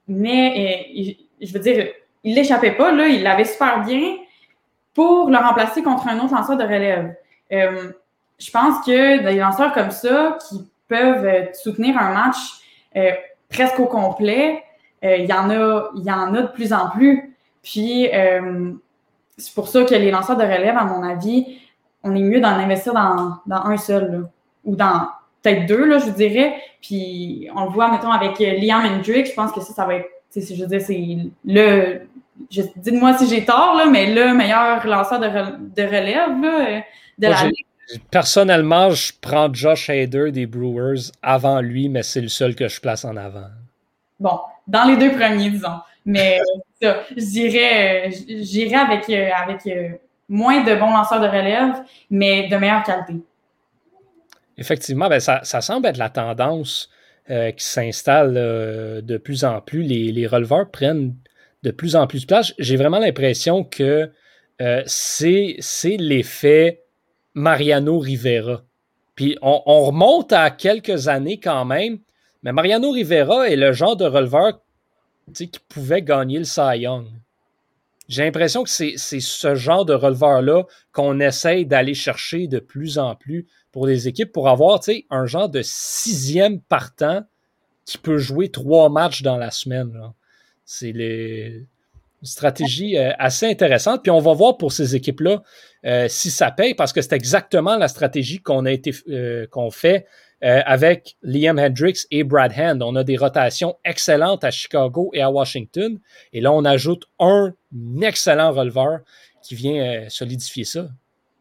Mais euh, je veux dire, il l'échappait pas, là, il l'avait super bien pour le remplacer contre un autre lanceur de relève. je pense que des lanceurs comme ça qui peuvent soutenir un match presque au complet, il y en a, il y en a de plus en plus. Puis c'est pour ça que les lanceurs de relève, à mon avis, on est mieux d'en investir dans, un seul, ou dans peut-être deux, là, je dirais. Puis on le voit, mettons, avec euh, Liam Hendrick, je pense que ça, ça va être, je veux dire, c'est le, dites-moi si j'ai tort, là, mais le meilleur lanceur de, relève là, de la Personnellement, je prends Josh Hader des Brewers avant lui, mais c'est le seul que je place en avant. Bon, dans les deux premiers, disons. Mais ça, je dirais, j'irais avec, euh, avec euh, moins de bons lanceurs de relève, mais de meilleure qualité. Effectivement, ben ça, semble être la tendance euh, qui s'installe euh, de plus en plus. Les, releveurs prennent de plus en plus de place. J'ai vraiment l'impression que euh, c'est l'effet Mariano Rivera. Puis on, on, remonte à quelques années quand même, mais Mariano Rivera est le genre de releveur qui pouvait gagner le Cy. J'ai l'impression que c'est ce genre de releveur-là qu'on essaye d'aller chercher de plus en plus pour les équipes pour avoir un genre de sixième partant qui peut jouer trois matchs dans la semaine. C'est une stratégie euh, assez intéressante. Puis on va voir pour ces équipes-là euh, si ça paye, parce que c'est exactement la stratégie qu'on a été euh, qu'on fait euh, avec Liam Hendricks et Brad Hand. On a des rotations excellentes à Chicago et à Washington. Et là, on ajoute un excellent releveur qui vient solidifier ça.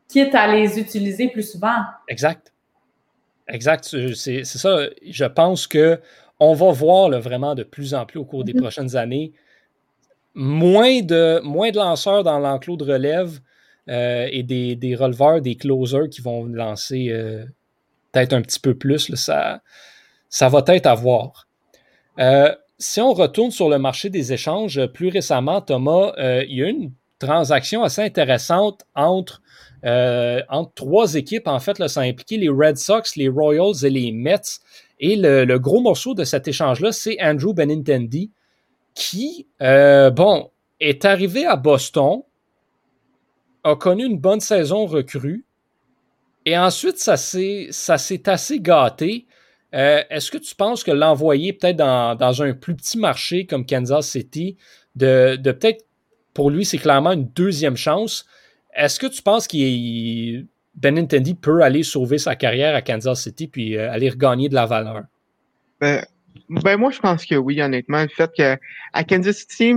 Quitte à les utiliser plus souvent. Exact. Exact. C'est ça. Je pense que on va voir vraiment de plus en plus au cours des mm-hmm. prochaines années moins de, moins de lanceurs dans l'enclos de relève euh, et des, des, releveurs, des closers qui vont lancer peut-être un petit peu plus. ça, ça va être à voir. Euh, si on retourne sur le marché des échanges, plus récemment, Thomas, euh, il y a eu une transaction assez intéressante entre, euh, entre trois équipes. En fait, là, ça a impliqué les Red Sox, les Royals et les Mets. Et le, gros morceau de cet échange-là, c'est Andrew Benintendi, qui, bon, est arrivé à Boston, a connu une bonne saison recrue, et ensuite, ça s'est assez gâté. Euh, est-ce que tu penses que l'envoyer peut-être dans, un plus petit marché comme Kansas City, de, peut-être pour lui, c'est clairement une deuxième chance? Est-ce que tu penses qu'il Benintendi peut aller sauver sa carrière à Kansas City puis euh, aller regagner de la valeur? Ben, ben, moi, je pense que oui, honnêtement. Le fait qu'à Kansas City,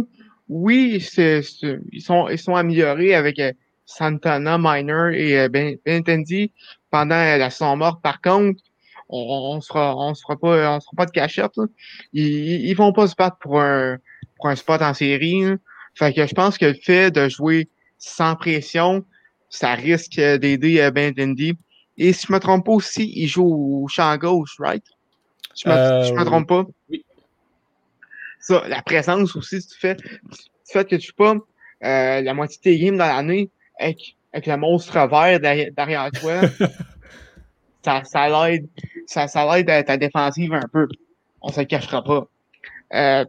oui, ils, sont, ils sont améliorés avec euh, Santana, Miner et euh, ben, Benintendi pendant la saison morte. Par contre, on, on sera, on pas, pas de cachette. Ils, ils vont pas se battre pour un, pour un spot en série. Fait que je pense que le fait de jouer sans pression, ça risque d'aider euh, Benintendi. Et si je me trompe pas aussi, il joue au champ gauche, right? Je me, me euh, trompe pas? Oui. ça, la présence aussi, tu fais, tu fais que tu pas euh, la moitié de tes games dans l'année avec, avec le monstre vert derrière, toi, ça, ça l'aide ça, ça l'aide à ta défensive un peu. On se le cachera pas. Euh,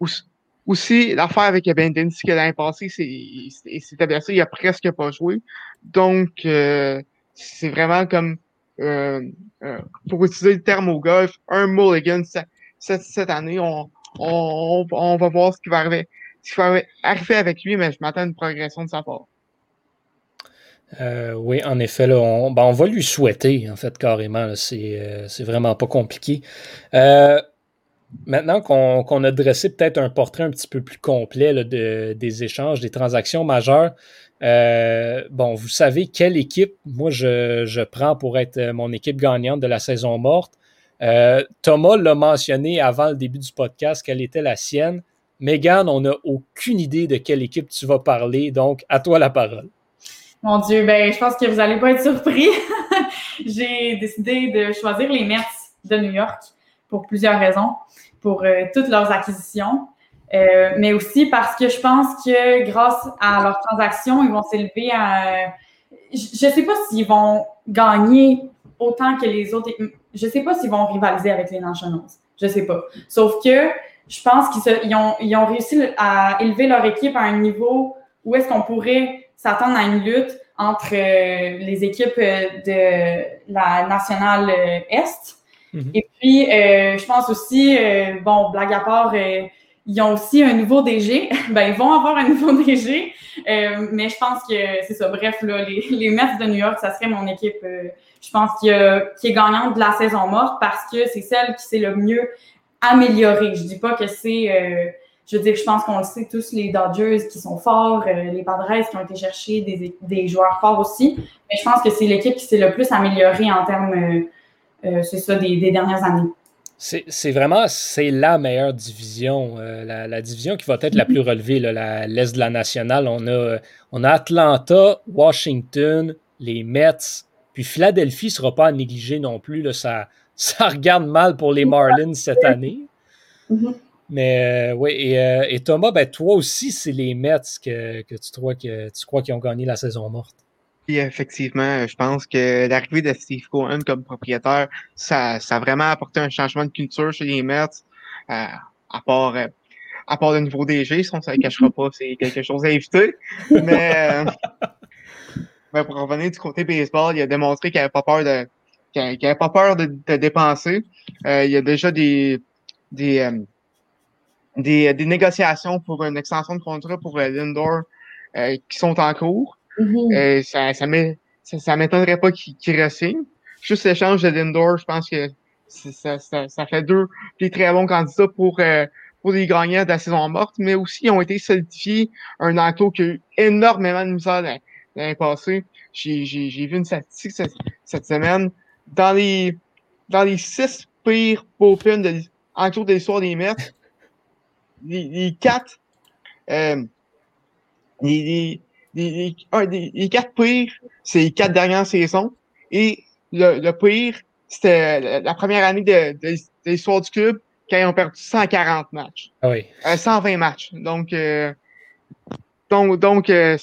aussi, l'affaire avec Ben Dennis que l'année passée, c'est c'était blessé, il a presque pas joué. Donc, euh, c'est vraiment comme, euh, euh, pour utiliser le terme au golf, un mulligan cette, cette année. On, on, on va voir ce qui va arriver, ce qui va arriver avec lui, mais je m'attends à une progression de sa part. Euh, oui, en effet, là, on, ben, on, va lui souhaiter, en fait, carrément. C'est euh, vraiment pas compliqué. Euh, maintenant qu'on a dressé peut-être un portrait un petit peu plus complet des échanges, des transactions majeures, euh, bon, vous savez quelle équipe moi je, prends pour être mon équipe gagnante de la saison morte. Euh, Thomas l'a mentionné avant le début du podcast, quelle était la sienne. Megan, on n'a aucune idée de quelle équipe tu vas parler, donc à toi la parole. Mon Dieu, ben je pense que vous n'allez pas être surpris. J'ai décidé de choisir les Mets de New York pour plusieurs raisons, pour euh, toutes leurs acquisitions, euh, mais aussi parce que je pense que grâce à leurs transactions, ils vont s'élever à. Je ne sais pas s'ils vont gagner autant que les autres. Je ne sais pas s'ils vont rivaliser avec les Nationals. Je ne sais pas. Sauf que je pense qu'ils ont, ils ont réussi à élever leur équipe à un niveau où est-ce qu'on pourrait s'attendre à une lutte entre euh, les équipes de la nationale Est Mhm. Et puis, euh, je pense aussi, euh, bon, blague à part, euh, ils ont aussi un nouveau DG. ben, ils vont avoir un nouveau DG. mais je pense que c'est ça. Bref, là, les, les Mets de New York, ça serait mon équipe, je pense, qui, qui est gagnante de la saison morte parce que c'est celle qui s'est le mieux améliorée. Je dis pas que c'est je veux dire, je pense qu'on le sait tous, les Dodgers qui sont forts, les Padres qui ont été chercher des, des, joueurs forts aussi. Mais je pense que c'est l'équipe qui s'est le plus améliorée en termes euh, c'est ça, des, dernières années. C'est vraiment c'est la meilleure division, euh, la, division qui va être la plus relevée, l'Est de la nationale. On a, on a Atlanta, Washington, les Mets, puis Philadelphie ne sera pas à négliger non plus. Là, ça, ça regarde mal pour les Marlins cette année. Mm-hmm. Mais euh, oui, et, Thomas, ben, toi aussi, c'est les Mets que, que, tu crois que tu crois qu'ils ont gagné la saison morte. Puis effectivement, je pense que l'arrivée de Steve Cohen comme propriétaire, ça, ça a vraiment apporté un changement de culture chez les Mets, euh, à part euh, à part le niveau DG, on ne se cachera pas, c'est quelque chose à éviter. Mais, euh, pour revenir du côté baseball, il a démontré qu'il n'avait pas peur de qu'il n'avait pas peur de, dépenser. il y a déjà des des, des, des négociations pour une extension de contrat pour Lindor qui sont en cours. Mm-hmm. Ça, ça, m'étonnerait pas qu'il qu. Juste l'échange de Lindor, je pense que ça, ça, ça, fait deux très bons candidats pour, euh, pour les gagnants de la saison morte, mais aussi ils ont été solidifiés un enclos qui a eu énormément de misère l'année passée. J'ai, vu une statistique cette, semaine. Dans les, dans les six pires open de, enclos de l'histoire des Mets, les, quatre, euh, les, les, les, quatre pires, c'est les quatre dernières saisons. Et le, le pire, c'était la première année de, de, l'histoire du club quand ils ont perdu 140 matchs. Ah oui. 120 euh, matchs. Donc, euh, donc, donc euh,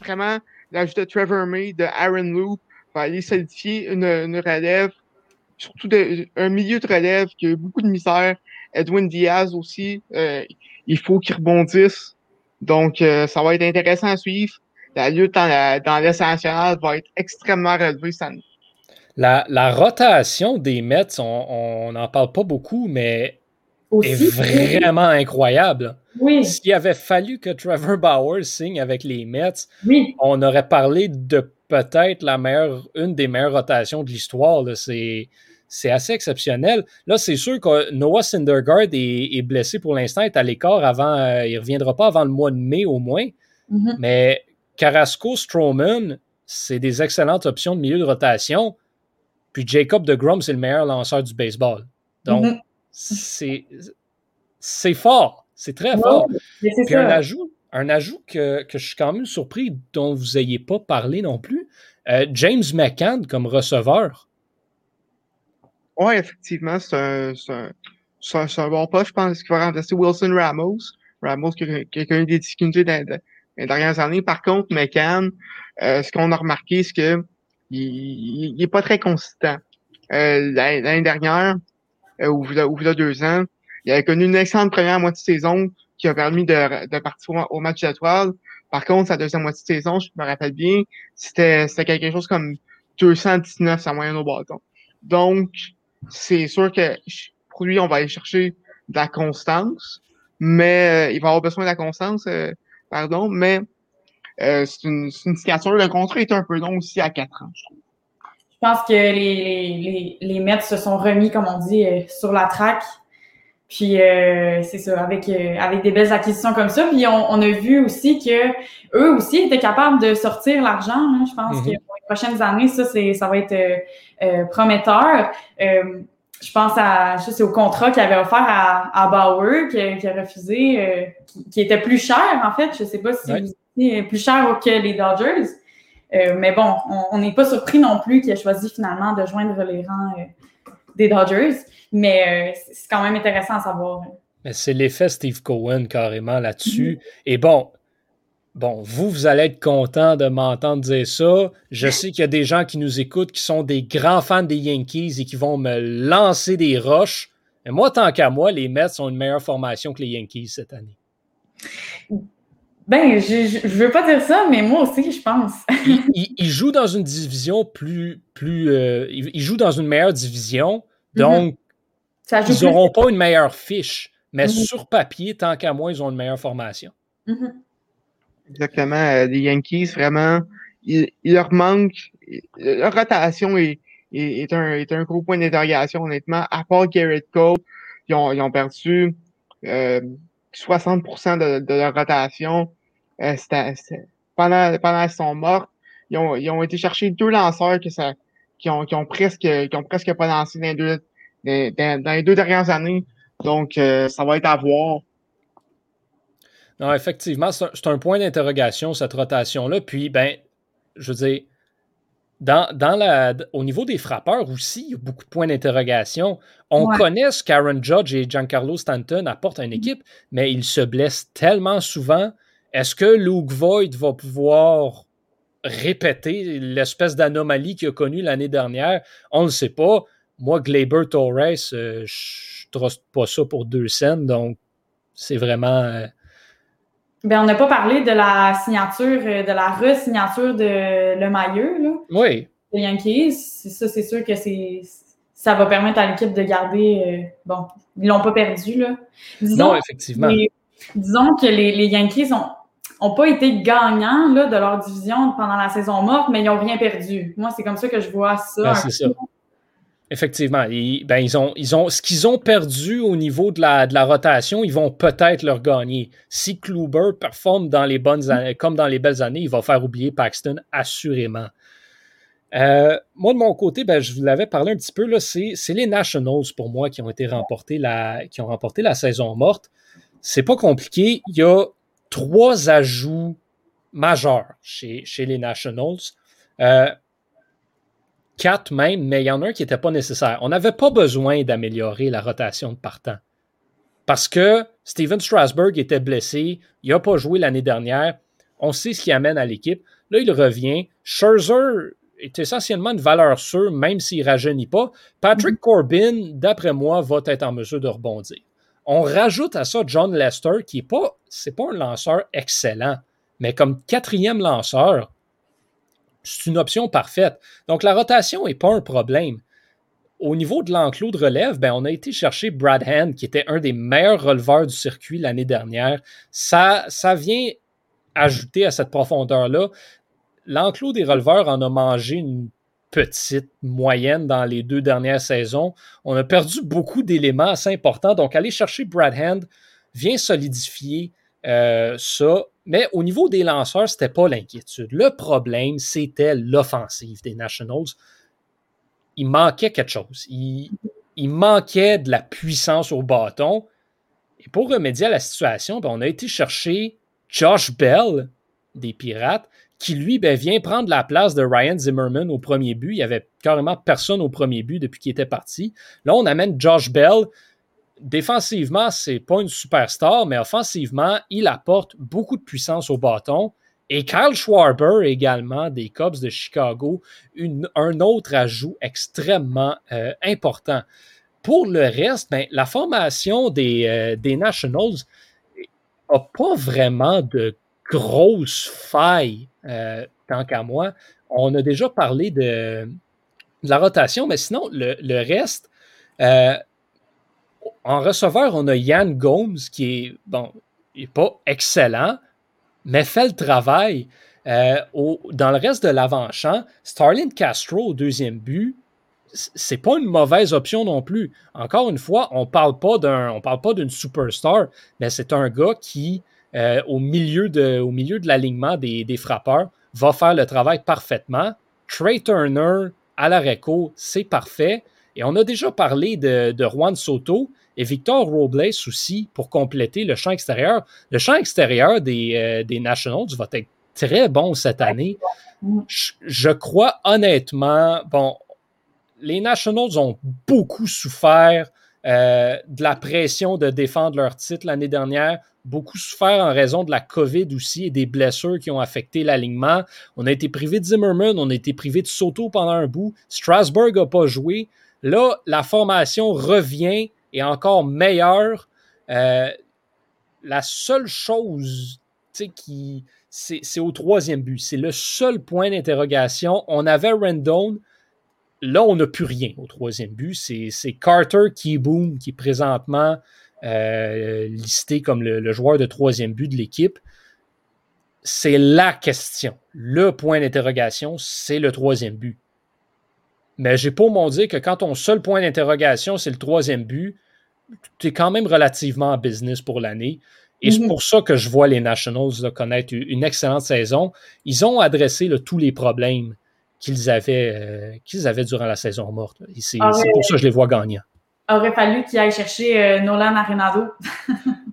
vraiment, l'ajout de Trevor May, de Aaron Loop, va aller solidifier une, une relève, surtout de, un milieu de relève qui a eu beaucoup de misère. Edwin Diaz aussi, il faut qu'il rebondisse. Donc, euh, ça va être intéressant à suivre. La lutte dans, dans l'essentiel va être extrêmement relevée cette année. La, la, rotation des Mets, on n'en parle pas beaucoup, mais est vraiment incroyable. Oui. S'il avait fallu que Trevor Bauer signe avec les Mets, on aurait parlé de peut-être la meilleure, une des meilleures rotations de l'histoire. C'est c'est assez exceptionnel. Là, c'est sûr que Noah Syndergaard est, blessé pour l'instant, est à l'écart avant, euh, il ne reviendra pas avant le mois de mai au moins. Mm-hmm. Mais Carrasco, Strowman, c'est des excellentes options de milieu de rotation. Puis Jacob de Grom, c'est le meilleur lanceur du baseball. Donc, mm-hmm. c'est fort. C'est très fort. Puis un ajout, un ajout que, je suis quand même surpris dont vous n'ayez pas parlé non plus. Euh, James McCann comme receveur. Oui, effectivement, c'est un, c'est un bon pas, je pense, qu'il va remplacer Wilson Ramos. Ramos qui a, connu des difficultés dans, les dernières années. Par contre, McCann, euh, ce qu'on a remarqué, c'est que il, il, est pas très consistant. Euh, L'année dernière, euh, ou, il deux ans, il a connu une excellente première moitié de saison qui a permis de, de partir au, match d'étoiles. Par contre, sa deuxième moitié de saison, je me rappelle bien, c'était quelque chose comme 219 sa moyenne au bâton. Donc, c'est sûr que pour lui, on va aller chercher de la constance, mais euh, il va avoir besoin de la constance, euh, pardon, mais euh, c'est une, une signature. Le contrat est un peu long aussi à 4 ans, je trouve. Je pense que les, les, les, Mets se sont remis, comme on dit, sur la traque. Puis c'est ça, avec avec des belles acquisitions comme ça. Puis on, on, a vu aussi que eux aussi étaient capables de sortir l'argent. Hein. Je pense les prochaines années, ça c'est ça va être prometteur je pense à, je sais, au contrat qu'il avait offert à, à Bauer, qui, qui a refusé, euh, qui, était plus cher, en fait. Je sais pas si ouais. plus cher que les Dodgers. Euh, mais bon, on n'est pas surpris non plus qu'il ait choisi finalement de joindre les rangs euh, des Dodgers. Mais c'est quand même intéressant à savoir. Mais c'est l'effet Steve Cohen carrément là-dessus. Mm-hmm. Et bon, Bon, vous, vous allez être content de m'entendre dire ça. Je sais qu'il y a des gens qui nous écoutent qui sont des grands fans des Yankees et qui vont me lancer des roches. Mais moi, tant qu'à moi, les Mets sont une meilleure formation que les Yankees cette année. Ben, je, ne veux pas dire ça, mais moi aussi, je pense. ils, jouent dans une division plus. plus euh, ils, jouent dans une meilleure division. Donc, ils n'auront pas une meilleure fiche. Mais mm-hmm. sur papier, tant qu'à moi, ils ont une meilleure formation. Mm-hmm. Exactement. Euh, les Yankees, vraiment, il, leur manque. Leur rotation est, est, un, est un gros point d'interrogation, honnêtement. À part Garrett Cole, ils ont, ils ont perdu euh, 60% de, de, leur rotation. Euh, pendant, pendant qu'ils sont morts, ils ont, ils ont été chercher deux lanceurs que ça, qui, ont, qui, ont presque, qui ont presque pas lancé dans les deux, dans, dans les deux dernières années. Donc, euh, ça va être à voir. Non, effectivement, c'est un, point d'interrogation, cette rotation-là. Puis, ben, je veux dire, dans, dans la, au niveau des frappeurs aussi, il y a beaucoup de points d'interrogation. On connaît ce qu'Aaron Judge et Giancarlo Stanton apportent à une équipe, mais ils se blessent tellement souvent. Est-ce que Luke Voigt va pouvoir répéter l'espèce d'anomalie qu'il a connue l'année dernière? On ne le sait pas. Moi, Glaber Torres, euh, je ne truste pas ça pour deux scènes, donc c'est vraiment. Euh, ben, on n'a pas parlé de la signature, euh, de la re-signature de Le Mailleux, là. Oui. De Yankees. Ça, c'est sûr que c'est, ça va permettre à l'équipe de garder. Euh, bon, ils l'ont pas perdu, là. non, effectivement. disons que les, les Yankees ont, ont pas été gagnants là, de leur division pendant la saison morte, mais ils n'ont rien perdu. Moi, c'est comme ça que je vois ça. Ben, c'est ça. Effectivement. ben, ils ont, ils ont, ce qu'ils ont perdu au niveau de la, de la rotation, ils vont peut-être leur gagner. Si Kluber performe dans les bonnes années, comme dans les belles années, il va faire oublier Paxton, assurément. Euh, moi, de mon côté, ben, je vous l'avais parlé un petit peu, c'est les Nationals pour moi qui ont été remportés la, qui ont remporté la saison morte. C'est pas compliqué. Il y a trois ajouts majeurs chez, chez les Nationals. Euh, quatre même, mais il y en a un qui n'était pas nécessaire. On n'avait pas besoin d'améliorer la rotation de partant. Parce que Steven Strasberg était blessé, il n'a pas joué l'année dernière. On sait ce qui amène à l'équipe. Là, il revient. Scherzer est essentiellement une valeur sûre, même s'il ne rajeunit pas. Patrick mm-hmm. Corbin, d'après moi, va être en mesure de rebondir. On rajoute à ça John Lester, qui n'est pas, c'est pas un lanceur excellent, mais comme quatrième lanceur, c'est une option parfaite. Donc, la rotation n'est pas un problème. Au niveau de l'enclos de relève, ben, on a été chercher Brad Hand, qui était un des meilleurs releveurs du circuit l'année dernière. Ça, vient ajouter à cette profondeur-là. L'enclos des releveurs en a mangé une petite moyenne dans les deux dernières saisons. On a perdu beaucoup d'éléments assez importants. Donc, aller chercher Brad Hand vient solidifier euh, ça. Mais au niveau des lanceurs, c'était pas l'inquiétude. Le problème, c'était l'offensive des Nationals. Il manquait quelque chose. Il, manquait de la puissance au bâton. Et pour remédier à la situation, ben, on a été chercher Josh Bell des Pirates, qui lui ben, vient prendre la place de Ryan Zimmerman au premier but. Il n'y avait carrément personne au premier but depuis qu'il était parti. Là, on amène Josh Bell défensivement, c'est pas une superstar, mais offensivement, il apporte beaucoup de puissance au bâton. Et Kyle Schwarber également des Cubs de Chicago, un autre ajout extrêmement euh, important. Pour le reste, ben, la formation des, euh, des Nationals n'a pas vraiment de grosses failles, euh, tant qu'à moi. On a déjà parlé de, la rotation, mais sinon, le, le reste, en receveur, on a Yann Gomes qui est, bon, il n'est pas excellent, mais fait le travail. Euh, dans le reste de l'avant-champ, Starlin Castro au deuxième but, c'est pas une mauvaise option non plus. Encore une fois, on parle pas d'un, on parle pas d'une superstar, mais c'est un gars qui, euh, au milieu de, l'alignement des, des, frappeurs, va faire le travail parfaitement. Trey Turner à la réco, c'est parfait. Et on a déjà parlé de, de Juan Soto, et Victor Robles aussi pour compléter le champ extérieur. Le champ extérieur des, euh, des Nationals va être très bon cette année. Je, crois honnêtement, bon, les Nationals ont beaucoup souffert euh, de la pression de défendre leur titre l'année dernière, beaucoup souffert en raison de la COVID aussi et des blessures qui ont affecté l'alignement. On a été privé de Zimmerman, on a été privé de Soto pendant un bout. Strasburg n'a pas joué. Là, la formation revient et encore meilleur. Euh, la seule chose qui. C'est au troisième but. C'est le seul point d'interrogation. On avait Rendon. Là, on n'a plus rien au troisième but. C'est Carter Keyboom qui est présentement euh, listé comme le, joueur de troisième but de l'équipe. C'est la question. Le point d'interrogation, c'est le troisième but. Mais j'ai pas mon dire que quand ton seul point d'interrogation, c'est le troisième but, tu es quand même relativement en business pour l'année. Et c'est mhm. pour ça que je vois les Nationals connaître une excellente saison. Ils ont adressé tous les problèmes qu'ils avaient, euh, qu'ils avaient durant la saison morte. C'est pour ça que je les vois gagnants. Aurait fallu qu'ils aillent chercher euh, Nolan Arenado.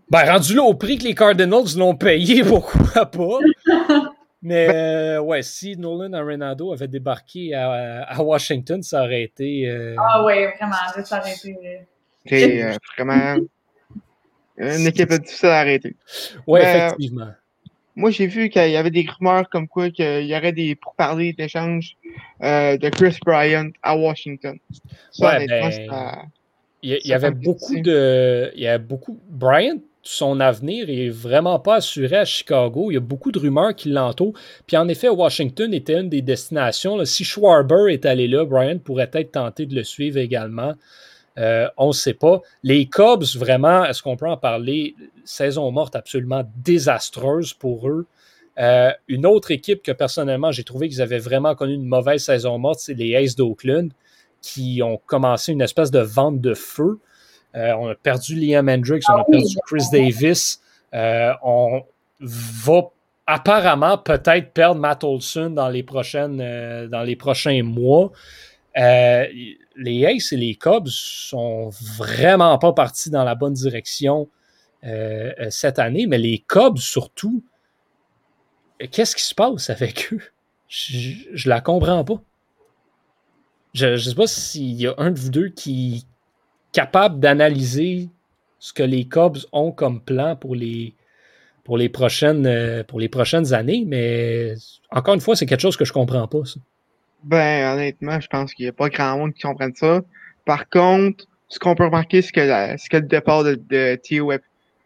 ben, rendu là au prix que les Cardinals l'ont payé, pourquoi pas? Mais ben euh, ouais, si Nolan Arenado avait débarqué à, Washington, ça aurait été. Ah ouais, vraiment, ça aurait été. C'est euh, vraiment une équipe difficile à arrêter. Oui, effectivement. Moi, j'ai vu qu'il y avait des rumeurs comme quoi qu'il y aurait des pourparlers d'échanges euh, de Chris Bryant à Washington. ouais, ben, il y, avait beaucoup de. Il y a beaucoup. Bryant, son avenir est vraiment pas assuré à Chicago. Il y a beaucoup de rumeurs qui l'entourent. Puis en effet, Washington était une des destinations. Si Schwarber est allé là, Bryant pourrait être tenté de le suivre également. Euh, on ne sait pas. Les Cubs, vraiment, est-ce qu'on peut en parler? Saison morte absolument désastreuse pour eux. Euh, une autre équipe que personnellement j'ai trouvé qu'ils avaient vraiment connu une mauvaise saison morte, c'est les Aces d'Oakland qui ont commencé une espèce de vente de feu. Euh, on a perdu Liam Hendricks, on a ah perdu Chris Davis. on va apparemment peut-être perdre Matt Olson dans les, prochaines, dans les prochains mois les Aces et les Cubs sont vraiment pas partis dans la bonne direction euh, euh, cette année, mais les Cubs surtout, qu'est-ce qui se passe avec eux? Je, je la comprends pas. Je ne sais pas s'il y a un de vous deux qui capable d'analyser ce que les Cubs ont comme plan pour les, pour les, prochaines, euh, pour les prochaines années, mais encore une fois, c'est quelque chose que je comprends pas. Ça. Ben, honnêtement, je pense qu'il n'y a pas grand monde qui comprenne ça. Par contre, ce qu'on peut remarquer, c'est que, que le départ de, de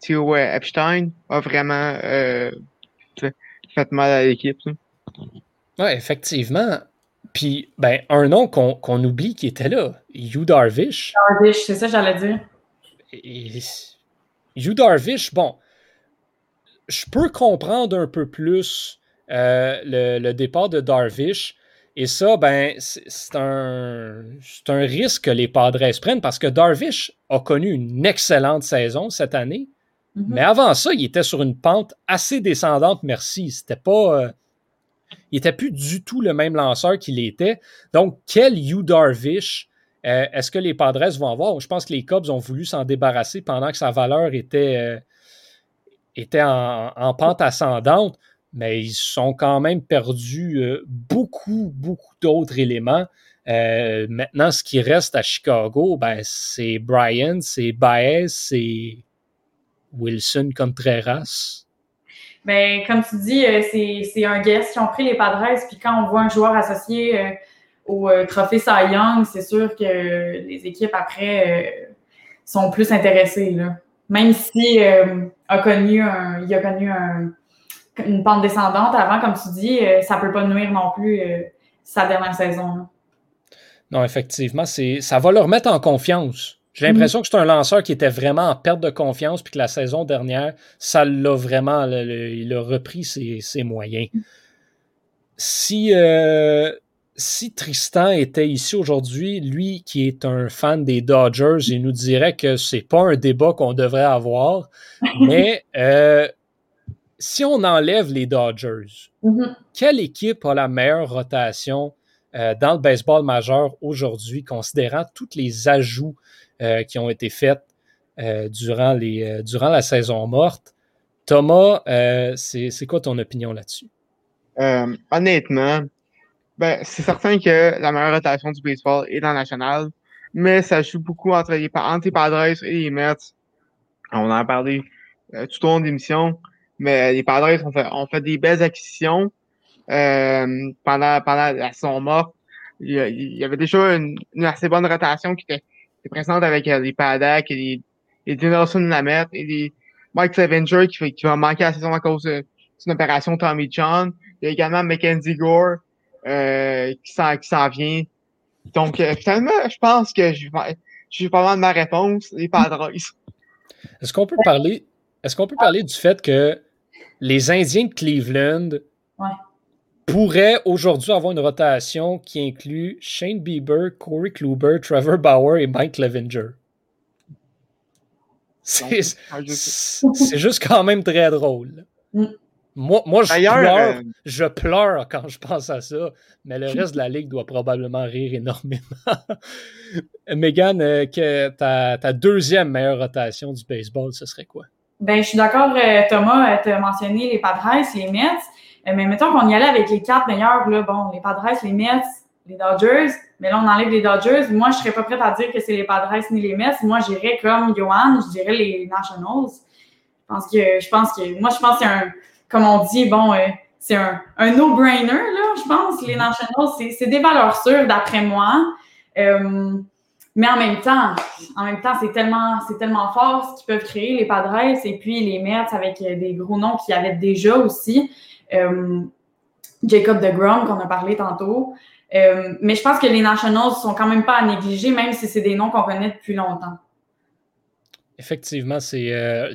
Theo, Epstein a vraiment euh, fait mal à l'équipe. Oui, effectivement. Puis, ben, un nom qu'on oublie qui était là, Hugh Darvish. Darvish, c'est ça que j'allais dire. Hugh Darvish, bon, je peux comprendre un peu plus euh, le, le, départ de Darvish et ça, ben, c'est un, un, risque que les Padres prennent parce que Darvish a connu une excellente saison cette année. Mm-hmm. Mais avant ça, il était sur une pente assez descendante, merci. C'était pas. Euh, il était plus du tout le même lanceur qu'il était. Donc, quel You Darvish euh, est-ce que les Padres vont avoir? Je pense que les Cubs ont voulu s'en débarrasser pendant que sa valeur était, euh, était en, en, pente ascendante mais ils sont quand même perdus euh, beaucoup, beaucoup d'autres éléments. Euh, maintenant, ce qui reste à Chicago, ben, c'est Brian, c'est Baez, c'est Wilson Contreras. Ben, comme tu dis, euh, c'est un guest qui ont pris les Padres, puis quand on voit un joueur associé euh, au trophée Cy Young, c'est sûr que les équipes après sont plus intéressées. Là. Même si a connu un, il a connu une pente descendante avant, comme tu dis, ça peut pas nuire non plus sa dernière saison. Non, effectivement, ça va leur mettre en confiance. J'ai l'impression que c'est un lanceur qui était vraiment en perte de confiance, puis que la saison dernière, ça l'a vraiment, il a repris ses, moyens. Si, euh, si Tristan était ici aujourd'hui, lui qui est un fan des Dodgers, il nous dirait que c'est pas un débat qu'on devrait avoir, mais euh, si on enlève les Dodgers, mm-hmm. quelle équipe a la meilleure rotation euh, dans le baseball majeur aujourd'hui, considérant tous les ajouts qui ont été faits euh, durant, les, durant la saison morte. Thomas, c'est quoi ton opinion là-dessus? honnêtement, ben, c'est certain que la meilleure rotation du baseball est dans la nationale, mais ça joue beaucoup entre les, entre Padres et les Mets. On en a parlé tout au long de l'émission, mais les Padres ont fait, ont fait des belles acquisitions. Euh, pendant, pendant la saison morte. Il, y avait déjà une, assez bonne rotation qui était, présente avec euh, les Padak et les, les Dinelson Lamette et les Mike Clevenger qui, va manquer la saison à cause d'une opération Tommy John. Il y a également Mackenzie Gore euh, qui s'en vient. Donc, euh, finalement, je pense que je j'ai pas mal de ma réponse, les Padres. Est-ce qu'on peut parler est-ce qu'on peut parler du fait que les Indiens de Cleveland pourrait aujourd'hui avoir une rotation qui inclut Shane Bieber, Corey Kluber, Trevor Bauer et Mike Levinger. C'est juste quand même très drôle. Mm. Moi, moi je, pleure, euh, je pleure quand je pense à ça, mais le reste de la ligue doit probablement rire énormément. Megan, euh, que ta, ta, deuxième meilleure rotation du baseball, ce serait quoi? Ben, je suis d'accord, euh, Thomas, tu as mentionné les Padres, les Mets. Euh, mais mettons qu'on y allait avec les quatre meilleurs, là, bon, les Padres, les Mets, les Dodgers, mais là, on enlève les Dodgers. Moi, je serais pas prête à dire que c'est les Padres ni les Mets. Moi, j'irais comme Johan, je dirais les Nationals. Je pense que, je pense que, moi, je pense que c'est un, comme on dit, bon, euh, c'est un, un no-brainer, là, je pense. Les Nationals, c'est des valeurs sûres, d'après moi. Euh, mais en même temps, en même temps, c'est tellement, c'est tellement fort ce qu'ils peuvent créer, les Padres, et puis les Mets avec des gros noms qui avaient déjà aussi. Euh, Jacob de Grom qu'on a parlé tantôt. Euh, mais je pense que les Nationals sont quand même pas à négliger, même si c'est des noms qu'on connaît depuis longtemps. Effectivement, c'est euh,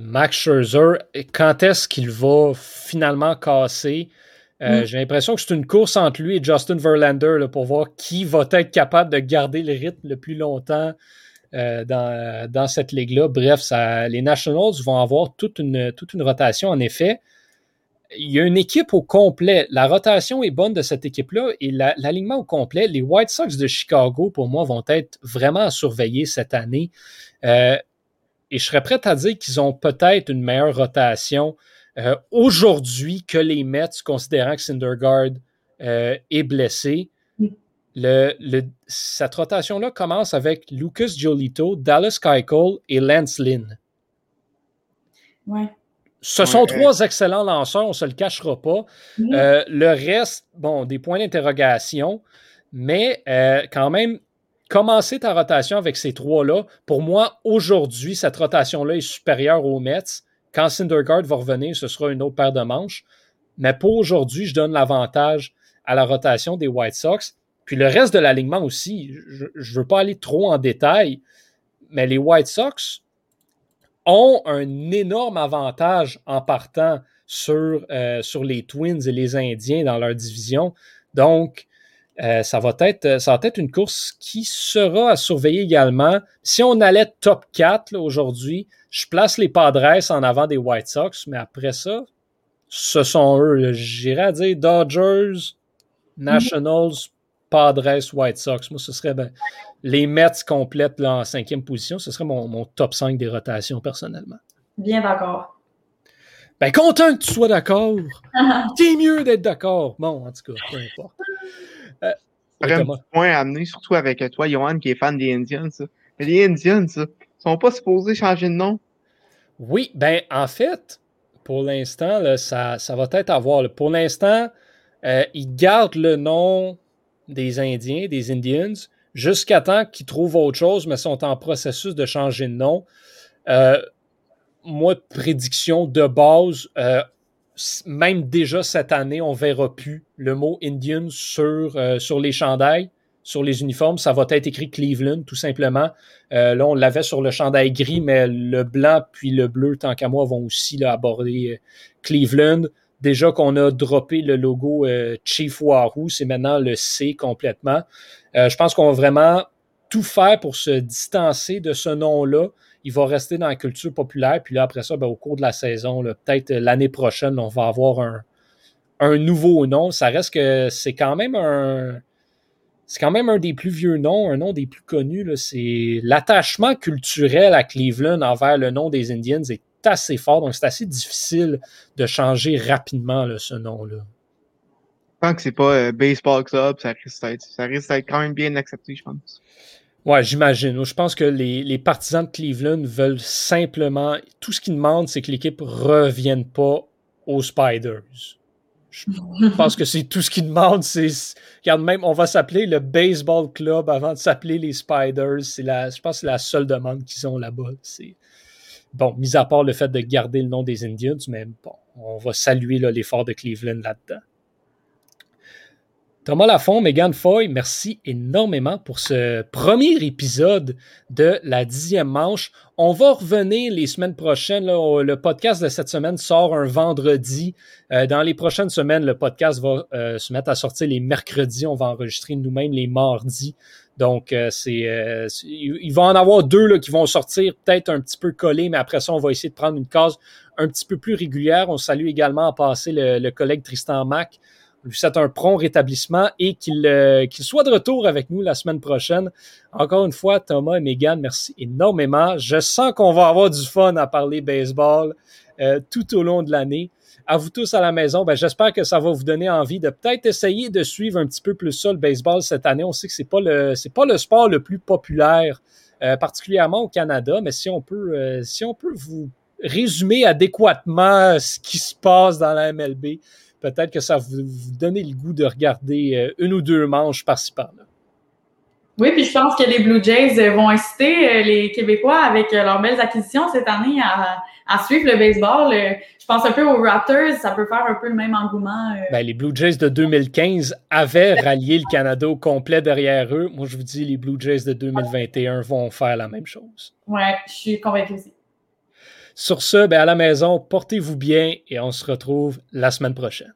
Max Scherzer. Quand est-ce qu'il va finalement casser? Mm. J'ai l'impression que c'est une course entre lui et Justin Verlander pour voir qui va être capable de garder le rythme le plus longtemps dans, cette ligue-là. Bref, ça, les Nationals vont avoir toute une, toute une rotation, en effet il y a une équipe au complet. La rotation est bonne de cette équipe-là et l'alignement au complet. Les White Sox de Chicago, pour moi, vont être vraiment à surveiller cette année. Euh, et je serais prêt à dire qu'ils ont peut-être une meilleure rotation euh, aujourd'hui que les Mets, considérant que Syndergaard euh, est blessé. Le, cette rotation-là commence avec Lucas Giolito, Dallas Keuchel et Lance Lynn. Ouais. Ce sont trois excellents lanceurs, on ne se le cachera pas. Euh, le reste, bon, des points d'interrogation, mais euh, quand même, commencer ta rotation avec ces trois-là, pour moi, aujourd'hui, cette rotation-là est supérieure aux Mets. Quand Syndergaard va revenir, ce sera une autre paire de manches. Mais pour aujourd'hui, je donne l'avantage à la rotation des White Sox. Puis le reste de l'alignement aussi, je ne veux pas aller trop en détail, mais les White Sox, ont un énorme avantage en partant sur, euh, sur les Twins et les Indiens dans leur division. Donc, euh, ça, va être, ça va être une course qui sera à surveiller également. Si on allait top 4 aujourd'hui, je place les Padres en avant des White Sox, mais après ça, ce sont eux. J'irais dire Dodgers, Nationals, Padres, White Sox. Moi, ce serait ben, les Mets complètent en cinquième position. Ce serait mon, top 5 des rotations personnellement. Bien d'accord. Ben, content que tu sois d'accord. T'es mieux d'être d'accord. Bon, en tout cas, peu importe. Euh, un point à amener, surtout avec toi, Johan, qui est fan des Indians. Mais les Indians, ça, sont pas supposés changer de nom? Oui, ben en fait, pour l'instant, ça, ça va être à voir. Pour l'instant, euh, ils gardent le nom des Indiens, des Indians, jusqu'à temps qu'ils trouvent autre chose, mais sont en processus de changer de nom. Euh, moi, prédiction de base, euh, même déjà cette année, on ne verra plus le mot Indian sur, euh, sur les chandails, sur les uniformes. Ça va être écrit Cleveland, tout simplement. Là, on l'avait sur le chandail gris, mais le blanc puis le bleu, tant qu'à moi, vont aussi aborder Cleveland. Déjà qu'on a droppé le logo Chief Wahoo, c'est maintenant le C complètement. je pense qu'on va vraiment tout faire pour se distancer de ce nom-là il va rester dans la culture populaire. Puis là, après ça, ben, au cours de la saison, peut-être l'année prochaine, on va avoir un, un, nouveau nom. Ça reste que c'est quand même un. C'est quand même un des plus vieux noms, un nom des plus connus. C'est l'attachement culturel à Cleveland envers le nom des Indians est assez fort, donc c'est assez difficile de changer rapidement ce nom-là. Tant que c'est pas euh, Baseball Club, ça risque d'être quand même bien accepté, je pense. Ouais, j'imagine. Je pense que les, partisans de Cleveland veulent simplement. Tout ce qu'ils demandent, c'est que l'équipe ne revienne pas aux Spiders. Je pense que c'est tout ce qu'ils demandent. C'est, regarde, même, on va s'appeler le Baseball Club avant de s'appeler les Spiders. C'est la, je pense que c'est la seule demande qu'ils ont là-bas. C'est, bon, mis à part le fait de garder le nom des Indians, mais bon, on va saluer l'effort de Cleveland là-dedans. Thomas Lafont, Megan Foy, merci énormément pour ce premier épisode de la dixième manche. On va revenir les semaines prochaines. le podcast de cette semaine sort un vendredi. Euh, dans les prochaines semaines, le podcast va euh, se mettre à sortir les mercredis. On va enregistrer nous-mêmes les mardis. Donc, euh, c'est, il va en avoir deux qui vont sortir peut-être un petit peu collés, mais après ça, on va essayer de prendre une case un petit peu plus régulière. On salue également en passer le, le collègue Tristan Mac lui souhaite un prompt rétablissement et euh, qu'il soit de retour avec nous la semaine prochaine. Encore une fois, Thomas et Megan, merci énormément. Je sens qu'on va avoir du fun à parler baseball euh, tout au long de l'année. À vous tous à la maison, ben, j'espère que ça va vous donner envie de peut-être essayer de suivre un petit peu plus ça, le baseball cette année. On sait que c'est pas le c'est pas le sport le plus populaire, euh, particulièrement au Canada, mais si on peut si on peut vous résumer adéquatement ce qui se passe dans la MLB, peut-être que ça va vous donner le goût de regarder euh, une ou deux manches par-ci par-là. Oui, puis je pense que les Blue Jays euh, vont inciter euh, les Québécois avec leurs belles acquisitions cette année à, suivre le baseball. Je pense un peu aux Raptors, ça peut faire un peu le même engouement. Ben, les Blue Jays de 2015 avaient rallié le Canada au complet derrière eux. Moi, je vous dis, les Blue Jays de 2021 vont faire la même chose. Oui, je suis convaincu aussi. Sur ce, ben, à la maison, portez-vous bien et on se retrouve la semaine prochaine.